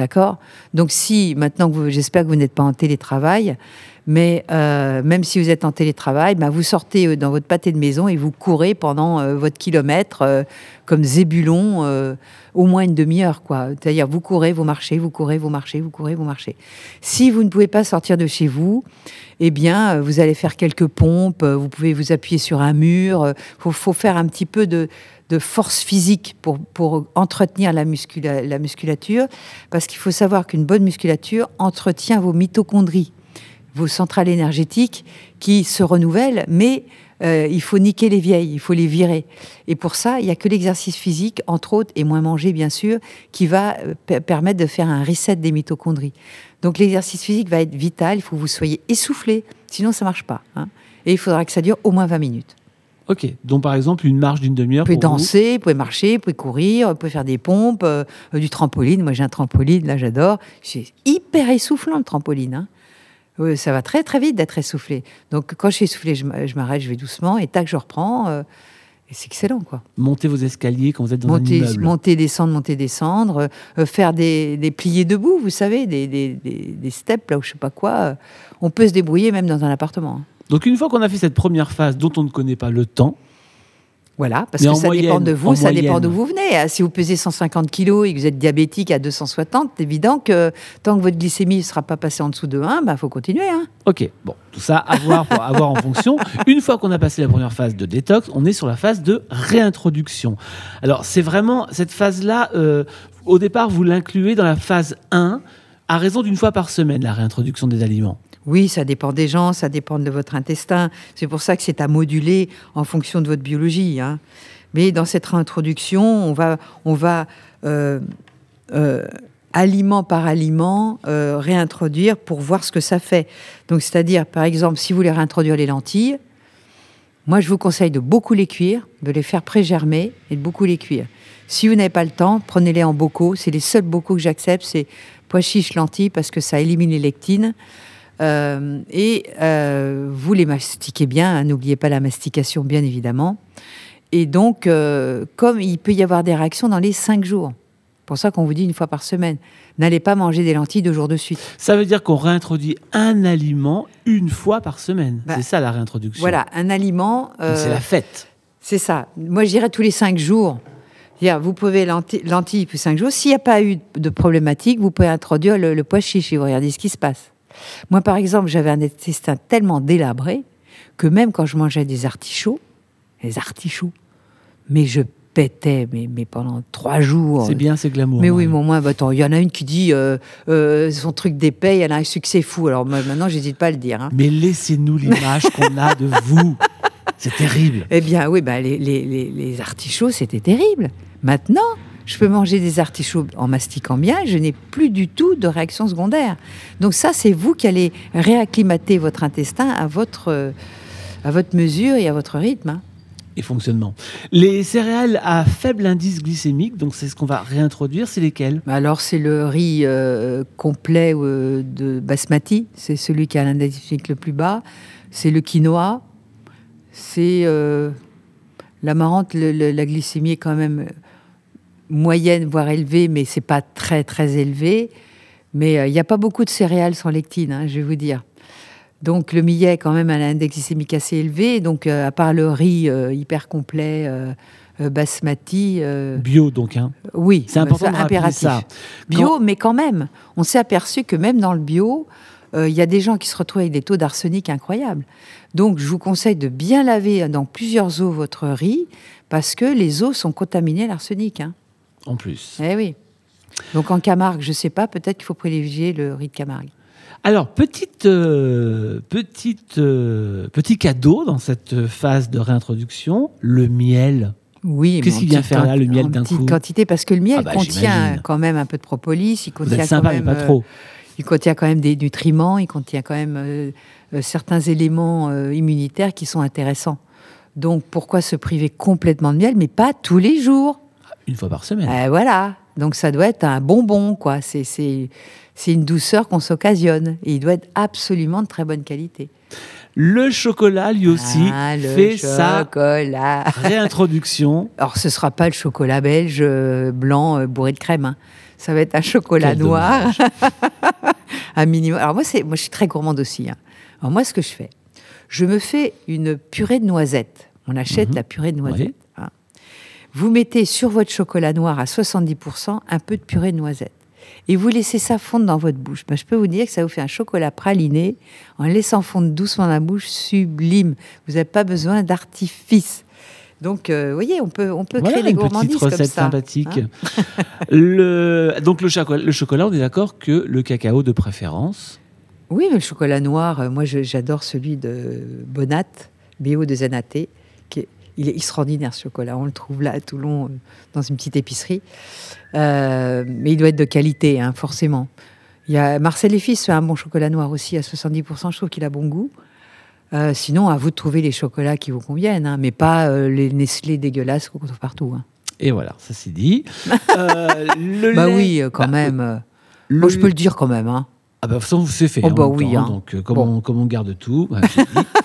D'accord? Donc si, maintenant que j'espère que vous n'êtes pas en télétravail, mais euh, même si vous êtes en télétravail, bah, vous sortez euh, dans votre pâté de maison et vous courez pendant euh, votre kilomètre comme Zébulon au moins une demi-heure. C'est-à-dire vous courez, vous marchez, vous courez, vous marchez, vous courez, vous marchez. Si vous ne pouvez pas sortir de chez vous, eh bien, vous allez faire quelques pompes, vous pouvez vous appuyer sur un mur. Il faut, faire un petit peu de, force physique pour, pour entretenir la, la musculature, parce qu'il faut savoir qu'une bonne musculature entretient vos mitochondries vos centrales énergétiques qui se renouvellent, mais euh, il faut niquer les vieilles, il faut les virer. Et pour ça, il n'y a que l'exercice physique, entre autres, et moins manger bien sûr, qui va euh, permettre de faire un reset des mitochondries. Donc l'exercice physique va être vital, il faut que vous soyez essoufflé, sinon ça ne marche pas. Hein. Et il faudra que ça dure au moins 20 minutes. Ok, donc par exemple une marche d'une demi-heure. Vous pouvez danser, vous pouvez marcher, vous pouvez courir, vous pouvez faire des pompes, euh, du trampoline. Moi j'ai un trampoline, là j'adore. C'est hyper essoufflant le trampoline. Hein ça va très très vite d'être essoufflé. Donc quand je suis essoufflé, je m'arrête, je vais doucement et tac, je reprends. Euh, et c'est excellent, quoi. Monter vos escaliers quand vous êtes dans monter, un immeuble. Monter, descendre, monter, descendre. Euh, faire des, des, pliés debout, vous savez, des, des, des, steps, là, ou je sais pas quoi. Euh, on peut se débrouiller même dans un appartement. Hein. Donc une fois qu'on a fait cette première phase dont on ne connaît pas le temps, voilà, parce que ça dépend de vous, ça dépend d'où vous venez. Ah, si vous pesez 150 kg et que vous êtes diabétique à 260, c'est évident que tant que votre glycémie ne sera pas passée en dessous de 1, il bah, faut continuer. Hein. Ok, bon, tout ça à voir, pour avoir en fonction. Une fois qu'on a passé la première phase de détox, on est sur la phase de réintroduction. Alors, c'est vraiment cette phase-là, euh, au départ, vous l'incluez dans la phase 1 à raison d'une fois par semaine, la réintroduction des aliments. Oui, ça dépend des gens, ça dépend de votre intestin. C'est pour ça que c'est à moduler en fonction de votre biologie. Hein. Mais dans cette réintroduction, on va, on va euh, euh, aliment par aliment euh, réintroduire pour voir ce que ça fait. Donc, c'est-à-dire, par exemple, si vous voulez réintroduire les lentilles, moi, je vous conseille de beaucoup les cuire, de les faire pré-germer et de beaucoup les cuire. Si vous n'avez pas le temps, prenez-les en bocaux. C'est les seuls bocaux que j'accepte, c'est pois chiches, lentilles, parce que ça élimine les lectines. Euh, et euh, vous les mastiquez bien, hein, n'oubliez pas la mastication, bien évidemment. Et donc, euh, comme il peut y avoir des réactions dans les cinq jours, pour ça qu'on vous dit une fois par semaine, n'allez pas manger des lentilles deux jours de suite. Ça veut dire qu'on réintroduit un aliment une fois par semaine. Bah, c'est ça la réintroduction. Voilà, un aliment. c'est la fête. C'est ça. Moi, je dirais tous les cinq jours. Vous pouvez lentilles, lentilles plus cinq jours. S'il n'y a pas eu de problématique, vous pouvez introduire le, le pois chiche et vous regardez ce qui se passe. Moi, par exemple, j'avais un intestin tellement délabré que même quand je mangeais des artichauts, les artichauts, mais je pétais, mais, mais pendant trois jours. C'est bien, c'est glamour. Mais oui, mais au moins, bah, il y en a une qui dit euh, euh, son truc d'épais, elle a un succès fou. Alors maintenant, j'hésite pas à le dire. Hein. Mais laissez-nous l'image qu'on a de vous. C'est terrible. Eh bien, oui, bah, les, les, les artichauts, c'était terrible. Maintenant, je peux manger des artichauts en mastiquant bien, je n'ai plus du tout de réaction secondaire. Donc ça, c'est vous qui allez réacclimater votre intestin à votre, euh, à votre mesure et à votre rythme. Hein. Et fonctionnement. Les céréales à faible indice glycémique, donc c'est ce qu'on va réintroduire, c'est lesquelles? Bah Alors c'est le riz euh, complet euh, de basmati, c'est celui qui a l'indice glycémique le plus bas. C'est le quinoa, c'est la marante, la glycémie est quand même moyenne, voire élevée, mais c'est pas très très élevé. Mais euh, il n'y a pas beaucoup de céréales sans lectine, hein, je vais vous dire. Donc le millet, quand même, a un index glycémique assez élevé. Donc euh, à part le riz euh, hyper complet, basmati. bio donc, hein. Oui, c'est important de ça. Bio, mais quand même, on s'est aperçu que même dans le bio, il y a des gens qui se retrouvent avec des taux d'arsenic incroyables. Donc je vous conseille de bien laver dans plusieurs eaux votre riz parce que les eaux sont contaminées l'arsenic. Hein. En plus. Eh oui. Donc en Camargue, je ne sais pas, peut-être qu'il faut privilégier le riz de Camargue. Alors, petite, euh, petite, euh, petit cadeau dans cette phase de réintroduction, le miel. Oui, qu'est-ce qu'il vient faire là, le miel d'un coup petite quantité, parce que le miel ah bah, contient quand même un peu de propolis, il contient sympa, quand même, pas trop. Euh, il contient quand même des nutriments, il contient quand même certains éléments immunitaires qui sont intéressants. Donc pourquoi se priver complètement de miel, mais pas tous les jours? Une fois par semaine. Euh, voilà. Donc ça doit être un bonbon, quoi. C'est, c'est, une douceur qu'on s'occasionne. Et il doit être absolument de très bonne qualité. Le chocolat, lui aussi, ah, fait sa réintroduction. Alors, ce ne sera pas le chocolat belge euh, blanc euh, bourré de crème. Hein. Ça va être un chocolat noir. un minimum. Alors, moi, c'est, moi, je suis très gourmande aussi. Hein. Alors, moi, ce que je fais, je me fais une purée de noisettes. On achète mhm. la purée de noisettes. Vous mettez sur votre chocolat noir à 70% un peu de purée de noisette. Et vous laissez ça fondre dans votre bouche. Ben, je peux vous dire que ça vous fait un chocolat praliné en laissant fondre doucement la bouche, sublime. Vous n'avez pas besoin d'artifice. Donc, euh, vous voyez, on peut, on peut créer des gourmandises comme ça. sympathique. Hein. le, donc, le chocolat, le chocolat, on est d'accord que le cacao de préférence Oui, mais le chocolat noir, euh, moi, j'adore celui de Bonat, Bio de Zanaté il est extraordinaire ce chocolat. On le trouve là à Toulon, euh, dans une petite épicerie. Euh, mais il doit être de qualité, hein, forcément. Il y a Marcel et Fils fait un bon chocolat noir aussi à 70%. Je trouve qu'il a bon goût. Euh, sinon, à vous de trouver les chocolats qui vous conviennent, hein, mais pas les Nestlé dégueulasses qu'on trouve partout. Hein. Et voilà, ça c'est dit. le bah oui, quand bah, même. Moi, je peux le dire quand même. Ah bah, de toute façon, c'est fait. Oh, bah oui. Donc, comme, on, comme, on, garde tout, bah,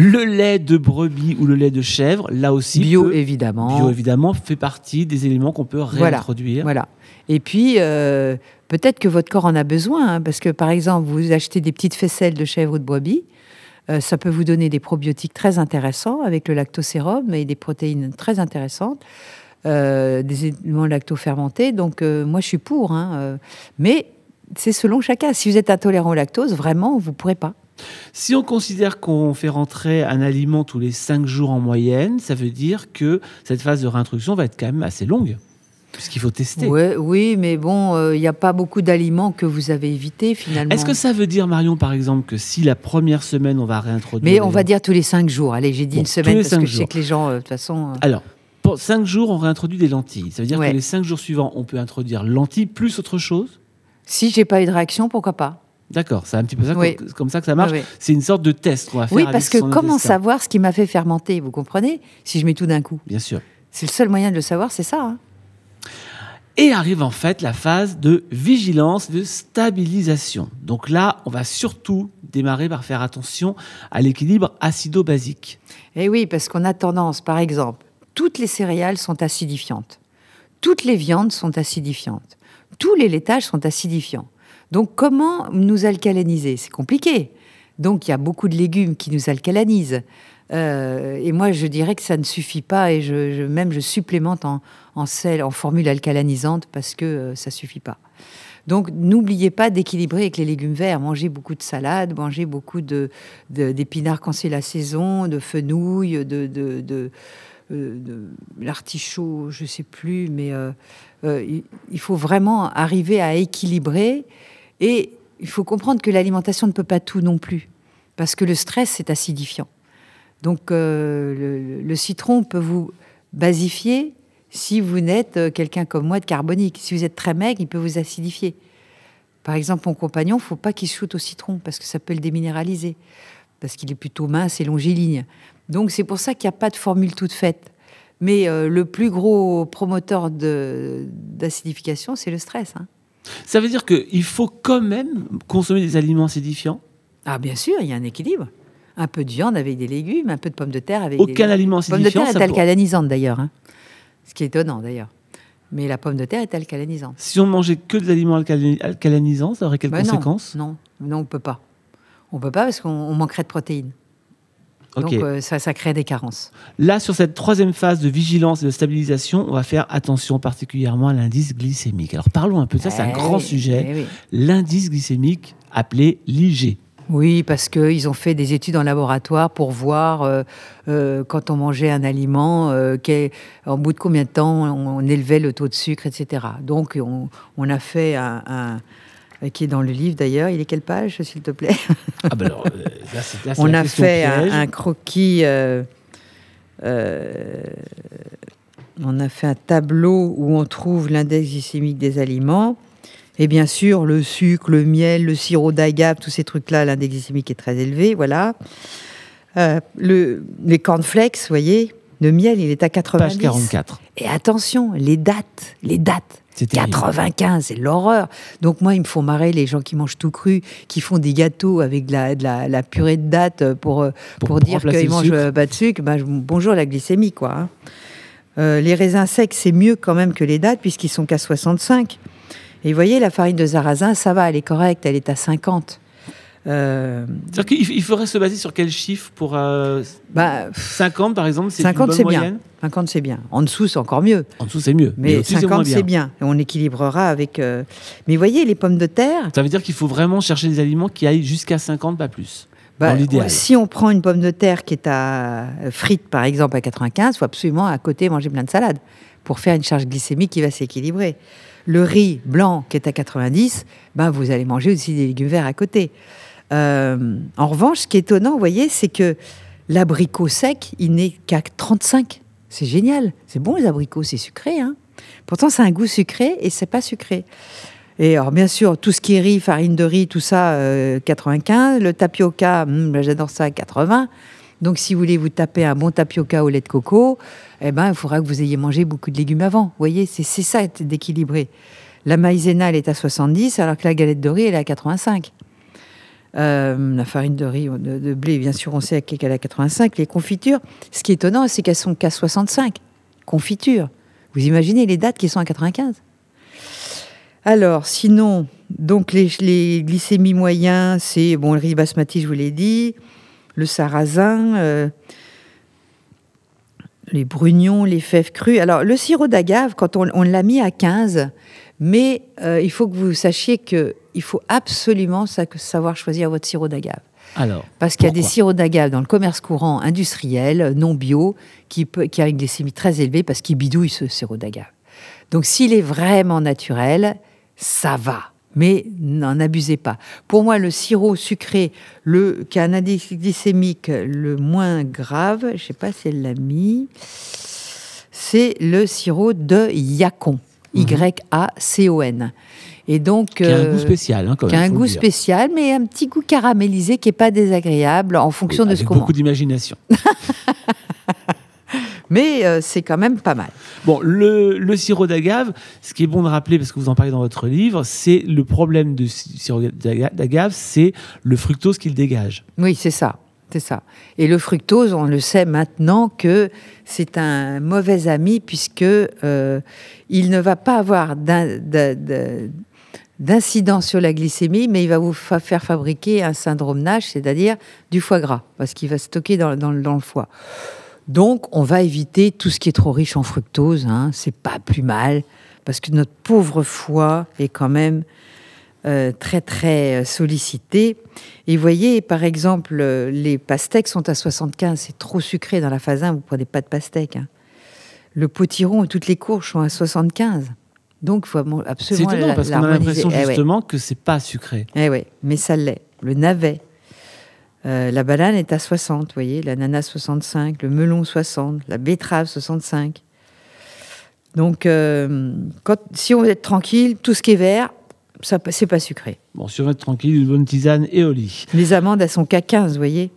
le lait de brebis ou le lait de chèvre, là aussi. Bio, évidemment. Bio, évidemment, fait partie des éléments qu'on peut réintroduire. Voilà. Et puis, euh, peut-être que votre corps en a besoin, hein, parce que par exemple, vous achetez des petites faisselles de chèvre ou de brebis. Euh, ça peut vous donner des probiotiques très intéressants avec le lactosérum et des protéines très intéressantes, euh, des éléments lactofermentés. Donc, moi, je suis pour. Hein, mais c'est selon chacun. Si vous êtes intolérant au lactose, vraiment, vous ne pourrez pas. Si on considère qu'on fait rentrer un aliment tous les 5 jours en moyenne, ça veut dire que cette phase de réintroduction va être quand même assez longue. Puisqu'il faut tester. Ouais, oui, mais bon, euh, il n'y a pas beaucoup d'aliments que vous avez évités finalement. Est-ce que ça veut dire, Marion, par exemple, que si la première semaine, on va réintroduire. Mais on va dire tous les cinq jours. Allez, j'ai dit une semaine parce que je sais que les gens, euh, de toute façon. Alors, pour cinq jours, on réintroduit des lentilles. Ça veut dire que les cinq jours suivants, on peut introduire lentilles plus autre chose? Si j'ai pas eu de réaction, pourquoi pas? D'accord, c'est un petit peu ça, comme, ça que ça marche. C'est une sorte de test qu'on va faire. Oui, parce que comment savoir ce qui m'a fait fermenter Vous comprenez Si je mets tout d'un coup? Bien sûr. C'est le seul moyen de le savoir, c'est ça. Hein. et arrive en fait la phase de vigilance, de stabilisation. Donc là, on va surtout démarrer par faire attention à l'équilibre acido-basique. Eh oui, parce qu'on a tendance, par exemple, toutes les céréales sont acidifiantes, toutes les viandes sont acidifiantes, tous les laitages sont acidifiants. Donc comment nous alcalaniser C'est compliqué. Donc il y a beaucoup de légumes qui nous alcalanisent. Euh, et moi, je dirais que ça ne suffit pas, et même je supplémente en, sel, en formule alcalanisante, parce que euh, ça suffit pas. Donc, n'oubliez pas d'équilibrer avec les légumes verts. Mangez beaucoup de salades, mangez beaucoup de, d'épinards quand c'est la saison, de fenouil, de, de, euh, l'artichaut, je sais plus, mais il faut vraiment arriver à équilibrer et il faut comprendre que l'alimentation ne peut pas tout non plus, parce que le stress, c'est acidifiant. Donc euh, le, citron peut vous basifier si vous n'êtes euh, quelqu'un comme moi de carbonique. Si vous êtes très maigre, il peut vous acidifier. Par exemple, mon compagnon, il faut pas qu'il shoote au citron, parce que ça peut le déminéraliser, parce qu'il est plutôt mince et longiligne. Donc c'est pour ça qu'il n'y a pas de formule toute faite. Mais euh, le plus gros promoteur d'acidification, c'est le stress. Hein. Ça veut dire qu'il faut quand même consommer des aliments acidifiants Ah bien sûr, il y a un équilibre. Un peu de viande avec des légumes, un peu de pommes de terre avec Aucun des aliment acidifiant. La pomme de terre est alcalanisante d'ailleurs. Hein. Ce qui est étonnant d'ailleurs. Mais la pomme de terre est alcalanisante. Si on mangeait que des aliments alcalanisants, ça aurait quelles bah conséquences non, non, on ne peut pas. On ne peut pas parce qu'on manquerait de protéines. Donc euh, ça, ça crée des carences. Là, sur cette troisième phase de vigilance et de stabilisation, on va faire attention particulièrement à l'indice glycémique. Alors parlons un peu de ça, c'est un eh grand sujet. Eh l'indice glycémique appelé l'IG. Oui, parce qu'ils ont fait des études en laboratoire pour voir euh, euh, quand on mangeait un aliment, en bout de combien de temps on, élevait le taux de sucre, etc. Donc on, a fait un euh, qui est dans le livre d'ailleurs. Il est quelle page, s'il te plaît? Ah ben alors, euh, là, On a fait un, croquis. Euh, on a fait un tableau où on trouve l'index glycémique des aliments. Et bien sûr, le sucre, le miel, le sirop d'agave, tous ces trucs-là, l'index glycémique est très élevé. Voilà. le, les cornflakes, vous voyez, le miel, il est à 90. Page 44. Et attention, les dates, les dates. 95, c'est l'horreur. Donc moi, il me faut marrer les gens qui mangent tout cru, qui font des gâteaux avec de la, purée de date pour, euh, pour, dire qu'ils mangent euh, pas de sucre. Ben, bonjour la glycémie, quoi. Hein. Euh, les raisins secs, c'est mieux quand même que les dates, puisqu'ils sont qu'à 65. Et vous voyez, la farine de sarrasin, ça va, elle est correcte, elle est à 50. Euh... C'est-à-dire qu'il faudrait se baser sur quel chiffre pour 50 euh, bah, par exemple c'est 50 c'est bien. 50 c'est bien. En dessous c'est encore mieux. En dessous c'est mieux. Mais, 50 c'est bien. et on équilibrera avec euh, mais voyez les pommes de terre ça veut dire qu'il faut vraiment chercher des aliments qui aillent jusqu'à 50 pas plus. Bah, si on prend une pomme de terre qui est à euh, frite par exemple à 95 il faut absolument à côté manger plein de salade pour faire une charge glycémique qui va s'équilibrer. Le riz blanc qui est à 90 ben vous allez manger aussi des légumes verts à côté euh, en revanche, ce qui est étonnant, vous voyez, c'est que l'abricot sec, il n'est qu'à 35. C'est génial. C'est bon, les abricots, c'est sucré. Hein Pourtant, c'est un goût sucré et c'est pas sucré. Et alors, bien sûr, tout ce qui est riz, farine de riz, tout ça, 95. Euh, Le tapioca, hmm, ben, j'adore ça, 80. Donc, si vous voulez vous taper un bon tapioca au lait de coco, eh ben, il faudra que vous ayez mangé beaucoup de légumes avant. Vous voyez, c'est ça d'équilibrer. La maïzena, elle est à 70, alors que la galette de riz, elle est à 85. Euh, la farine de riz, de, blé, bien sûr, on sait qu'elle est à 85. Les confitures, ce qui est étonnant, c'est qu'elles sont qu'à 65. Confitures. Vous imaginez les dates qui sont à 95 Alors, sinon, donc les, glycémies moyens, c'est bon, le riz basmati, je vous l'ai dit, le sarrasin, euh, les brugnons, les fèves crues. Alors, le sirop d'agave, quand on, l'a mis à 15, mais euh, il faut que vous sachiez qu'il faut absolument savoir choisir votre sirop d'agave. Alors, Parce qu'il y a des sirops d'agave dans le commerce courant industriel, non bio, qui, peut, qui a une glycémie très élevée parce qu'ils bidouillent ce sirop d'agave. Donc s'il est vraiment naturel, ça va. Mais n'en abusez pas. Pour moi, le sirop sucré, le, qui a un indice glycémique le moins grave, je ne sais pas si elle l'a mis, c'est le sirop de Yacon. Mhm. Y-A-C-O-N. Et donc, Qui a un euh, goût spécial, hein, quand qui a même, un faut le goût spécial, mais un petit goût caramélisé qui est pas désagréable en fonction de ce qu'on beaucoup d'imagination. Mais euh, c'est quand même pas mal. Bon, le, le sirop d'agave, ce qui est bon de rappeler, parce que vous en parlez dans votre livre, c'est le problème du si- sirop d'aga- d'agave, c'est le fructose qu'il dégage. Oui, c'est ça. C'est ça. Et le fructose, on le sait maintenant que c'est un mauvais ami puisque euh, il ne va pas avoir d'incidence sur la glycémie, mais il va vous fa- faire fabriquer un syndrome NASH, c'est-à-dire du foie gras, parce qu'il va stocker dans, le- foie. Donc, on va éviter tout ce qui est trop riche en fructose. Hein. C'est pas plus mal, parce que notre pauvre foie est quand même euh, très très euh, sollicité. Et vous voyez, par exemple, euh, les pastèques sont à 75, c'est trop sucré dans la phase 1, vous prenez pas de pastèque. hein. Le potiron et toutes les courges sont à 75. Donc, il faut amo- C'est absolument étonnant, parce qu'on a l'impression Eh ouais. justement que c'est pas sucré. Eh ouais, mais ça l'est. Le navet. Euh, la banane est à 60, vous voyez, l'ananas 65, le melon 60, la betterave 65. Donc, euh, quand, si on veut être tranquille, tout ce qui est vert, ça, c'est pas sucré. Bon, sur être tranquille, une bonne tisane et au lit. Les amandes, elles sont qu'à 15, vous voyez.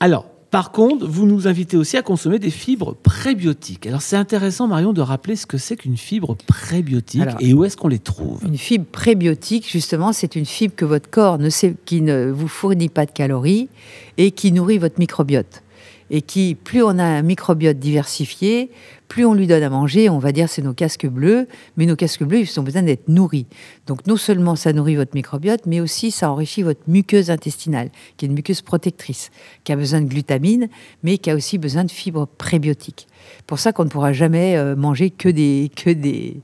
Alors, par contre, vous nous invitez aussi à consommer des fibres prébiotiques. Alors, c'est intéressant, Marion, de rappeler ce que c'est qu'une fibre prébiotique Alors- et où est-ce qu'on les trouve? Une fibre prébiotique, justement, c'est une fibre que votre corps ne sait, qui ne vous fournit pas de calories et qui nourrit votre microbiote. Et qui, plus on a un microbiote diversifié, plus on lui donne à manger, on va dire c'est nos casques bleus, mais nos casques bleus, ils ont besoin d'être nourris. Donc non seulement ça nourrit votre microbiote, mais aussi ça enrichit votre muqueuse intestinale, qui est une muqueuse protectrice, qui a besoin de glutamine, mais qui a aussi besoin de fibres prébiotiques. Pour ça qu'on ne pourra jamais euh, manger que des, que des,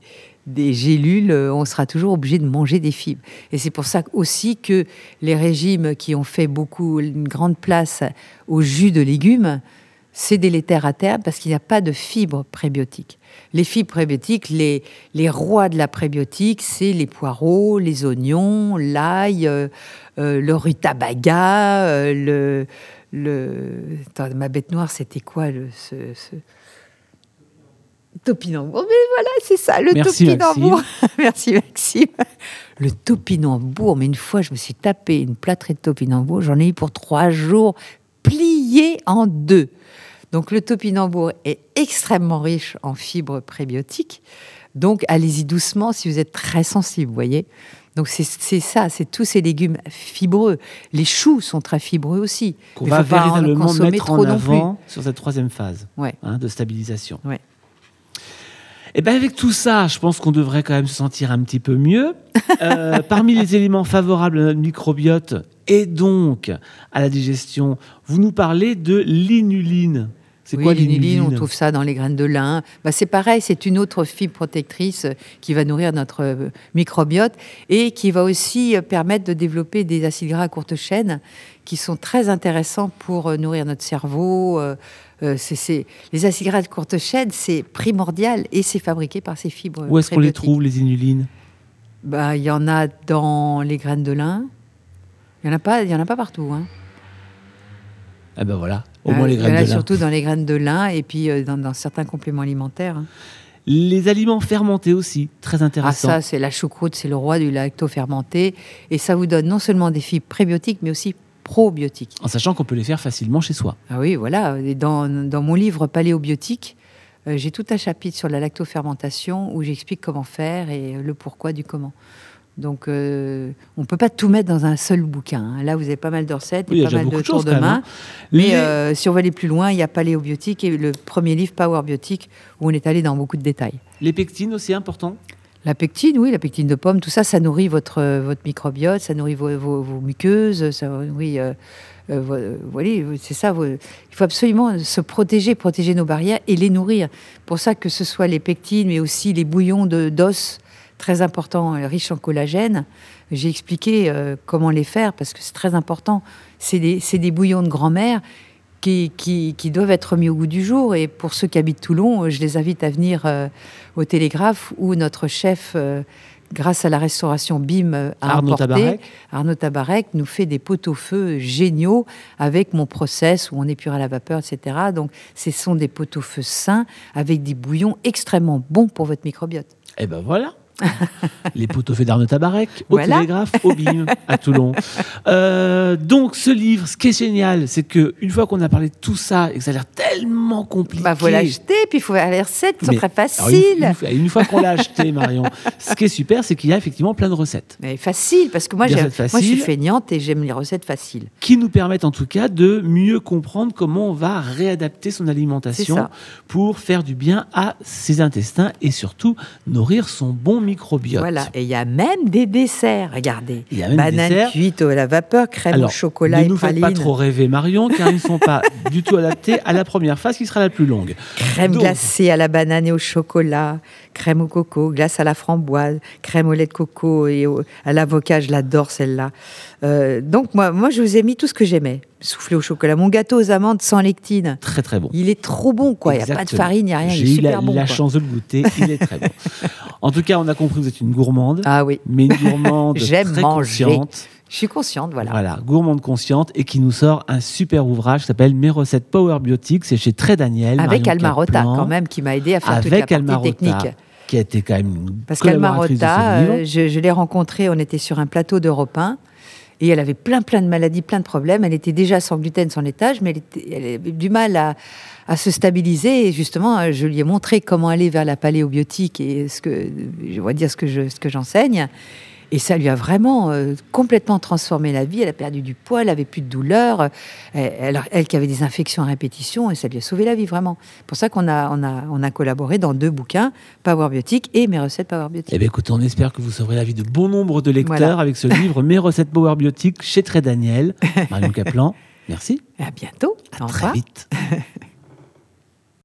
des gélules, euh, on sera toujours obligé de manger des fibres. Et c'est pour ça aussi que les régimes qui ont fait beaucoup, une grande place au jus de légumes, c'est délétère à terme parce qu'il n'y a pas de fibres prébiotiques. Les fibres prébiotiques, les, les rois de la prébiotique, c'est les poireaux, les oignons, l'ail, euh, euh, le rutabaga, euh, le, le... Attends, ma bête noire, c'était quoi le, ce, ce- Topinambour. Mais voilà, c'est ça, le Merci, topinambour. Merci Maxime. Le topinambour, mais une fois, je me suis tapé une plâtrée de topinambour, j'en ai eu pour trois jours, plié en deux. Donc le topinambour est extrêmement riche en fibres prébiotiques. Donc allez-y doucement si vous êtes très sensible, vous voyez. Donc c'est ça, c'est tous ces légumes fibreux. Les choux sont très fibreux aussi. Qu'on va faut pas en véritablement consommer mettre trop en avant sur cette troisième phase Ouais. hein, de stabilisation. Ouais. Et bien avec tout ça, je pense qu'on devrait quand même se sentir un petit peu mieux. Euh, parmi les éléments favorables à notre microbiote et donc à la digestion, vous nous parlez de l'inuline. C'est oui, quoi l'inuline, on trouve ça dans les graines de lin. Bah, c'est pareil, c'est une autre fibre protectrice euh, qui va nourrir notre euh, microbiote et qui va aussi euh, permettre de développer des acides gras à courte chaîne qui sont très intéressants pour nourrir notre cerveau. euh, Les acides gras de courte chaîne, c'est primordial et c'est fabriqué par ces fibres. Où est-ce qu'on les trouve, les inulines? Bah, Il y en a dans les graines de lin. Il n'y en, a pas- y en a pas partout. Hein. Eh ben voilà, au Euh, moins les graines de lin. surtout dans les graines de lin et puis euh, dans, dans certains compléments alimentaires. hein. Les aliments fermentés aussi, très Ah intéressant. ça, c'est la choucroute, c'est le roi du lacto-fermenté. Et ça vous donne non seulement des fibres prébiotiques, mais aussi probiotiques. En sachant qu'on peut les faire facilement chez soi. Ah oui, voilà. Et dans, dans mon livre Paléobiotique, euh, j'ai tout un chapitre sur la lactofermentation où j'explique comment faire et le pourquoi du comment. Donc, euh, on ne peut pas tout mettre dans un seul bouquin. hein. Là, vous avez pas mal de recettes Oui, et pas mal de tours choses, de main. hein. Mais Les- euh, si on va aller plus loin, il y a Paléobiotique et le premier livre Power Biotique où on est allé dans beaucoup de détails. Les pectines aussi important? La pectine, oui, la pectine de pomme, tout ça, ça nourrit votre, euh, votre microbiote, ça nourrit vos, vos- vos muqueuses, ça nourrit. euh, euh, vo- voilà, c'est ça. il faut absolument se protéger, protéger nos barrières et les nourrir. Pour ça, que ce soit les pectines, mais aussi les bouillons de- d'os, très importants, euh, riches en collagène. J'ai expliqué euh, comment les faire parce que c'est très important. C'est des, bouillons de grand-mère qui, qui, qui, doivent être mis au goût du jour. Et pour ceux qui habitent Toulon, je les invite à venir euh, au Télégraphe où notre chef, euh, grâce à la restauration BIM, a Arnaud Tabarek. Arnaud Tabarek nous fait des pot-au-feu géniaux avec mon process où on épure à la vapeur, etc. Donc, ce sont des pot-au-feu sains avec des bouillons extrêmement bons pour votre microbiote. Et ben voilà les poteaux faits d'Arnaud Tabarek, au télégraphe, au BIM, à Toulon. Euh, donc, ce livre, ce qui est génial, c'est que une fois qu'on a parlé de tout ça et que ça a l'air tellement compliqué. Bah, faut l'acheter, puis il faut faire les recettes qui sont très faciles. Une, fois qu'on l'a acheté, Marion, ce qui est super, c'est qu'il y a effectivement plein de recettes. Mais facile, parce que moi, moi je suis feignante et j'aime les recettes faciles. Qui nous permettent en tout cas de mieux comprendre comment on va réadapter son alimentation pour faire du bien à ses intestins et surtout nourrir son bon microbiote. Voilà, et il y a même des desserts, regardez. Il y a même Banane des desserts. cuite à la vapeur, crème au chocolat ne nous faites pas trop rêver, Marion, car ils ne sont pas du tout adaptés à la première phase qui sera la plus longue. Crème glacée à la banane et au chocolat, crème au coco, glace à la framboise, crème au lait de coco et à l'avocat, je l'adore celle-là. Euh, donc moi, moi, je vous ai mis tout ce que j'aimais. Soufflé au chocolat, mon gâteau aux amandes sans lectine. Très très bon. Il est trop bon, quoi. Il n'y a pas de farine, il n'y a rien. J'ai eu la, la chance de le goûter. Il est très bon. En tout cas, on a compris que vous êtes une gourmande. Ah oui. Mais une gourmande J'aime très manger. consciente. Je suis consciente, voilà. Voilà, gourmande consciente et qui nous sort un super ouvrage qui s'appelle Mes recettes Power. C'est chez Très Daniel. Avec Almarota, Caplan. quand même, qui m'a aidé à faire Avec toute la partie technique. Qui a été quand même une ce livre. euh, je, je l'ai rencontrée, on était sur un plateau d'Europe 1, et elle avait plein, plein de maladies, plein de problèmes. Elle était déjà sans gluten, sans laitage, mais elle, était- elle avait du mal à, à se stabiliser. Et justement, euh, je lui ai montré comment aller vers la paléobiotique et ce que, je vais dire ce que je- ce que j'enseigne. Et ça lui a vraiment euh, complètement transformé la vie. Elle a perdu du poids, elle avait plus de douleur. Euh, Elle, elle- elle qui avait des infections à répétition, et ça lui a sauvé la vie vraiment. C'est pour ça qu'on a, on a, on a collaboré dans deux bouquins, Power Biotique et mes recettes Power Biotique. Eh bien, écoutez, on espère que vous sauverez la vie de bon nombre de lecteurs Voilà. avec ce livre Mes recettes Power Biotiques chez Très Daniel. Marion Caplan, merci. À bientôt. Au Très revoir. vite.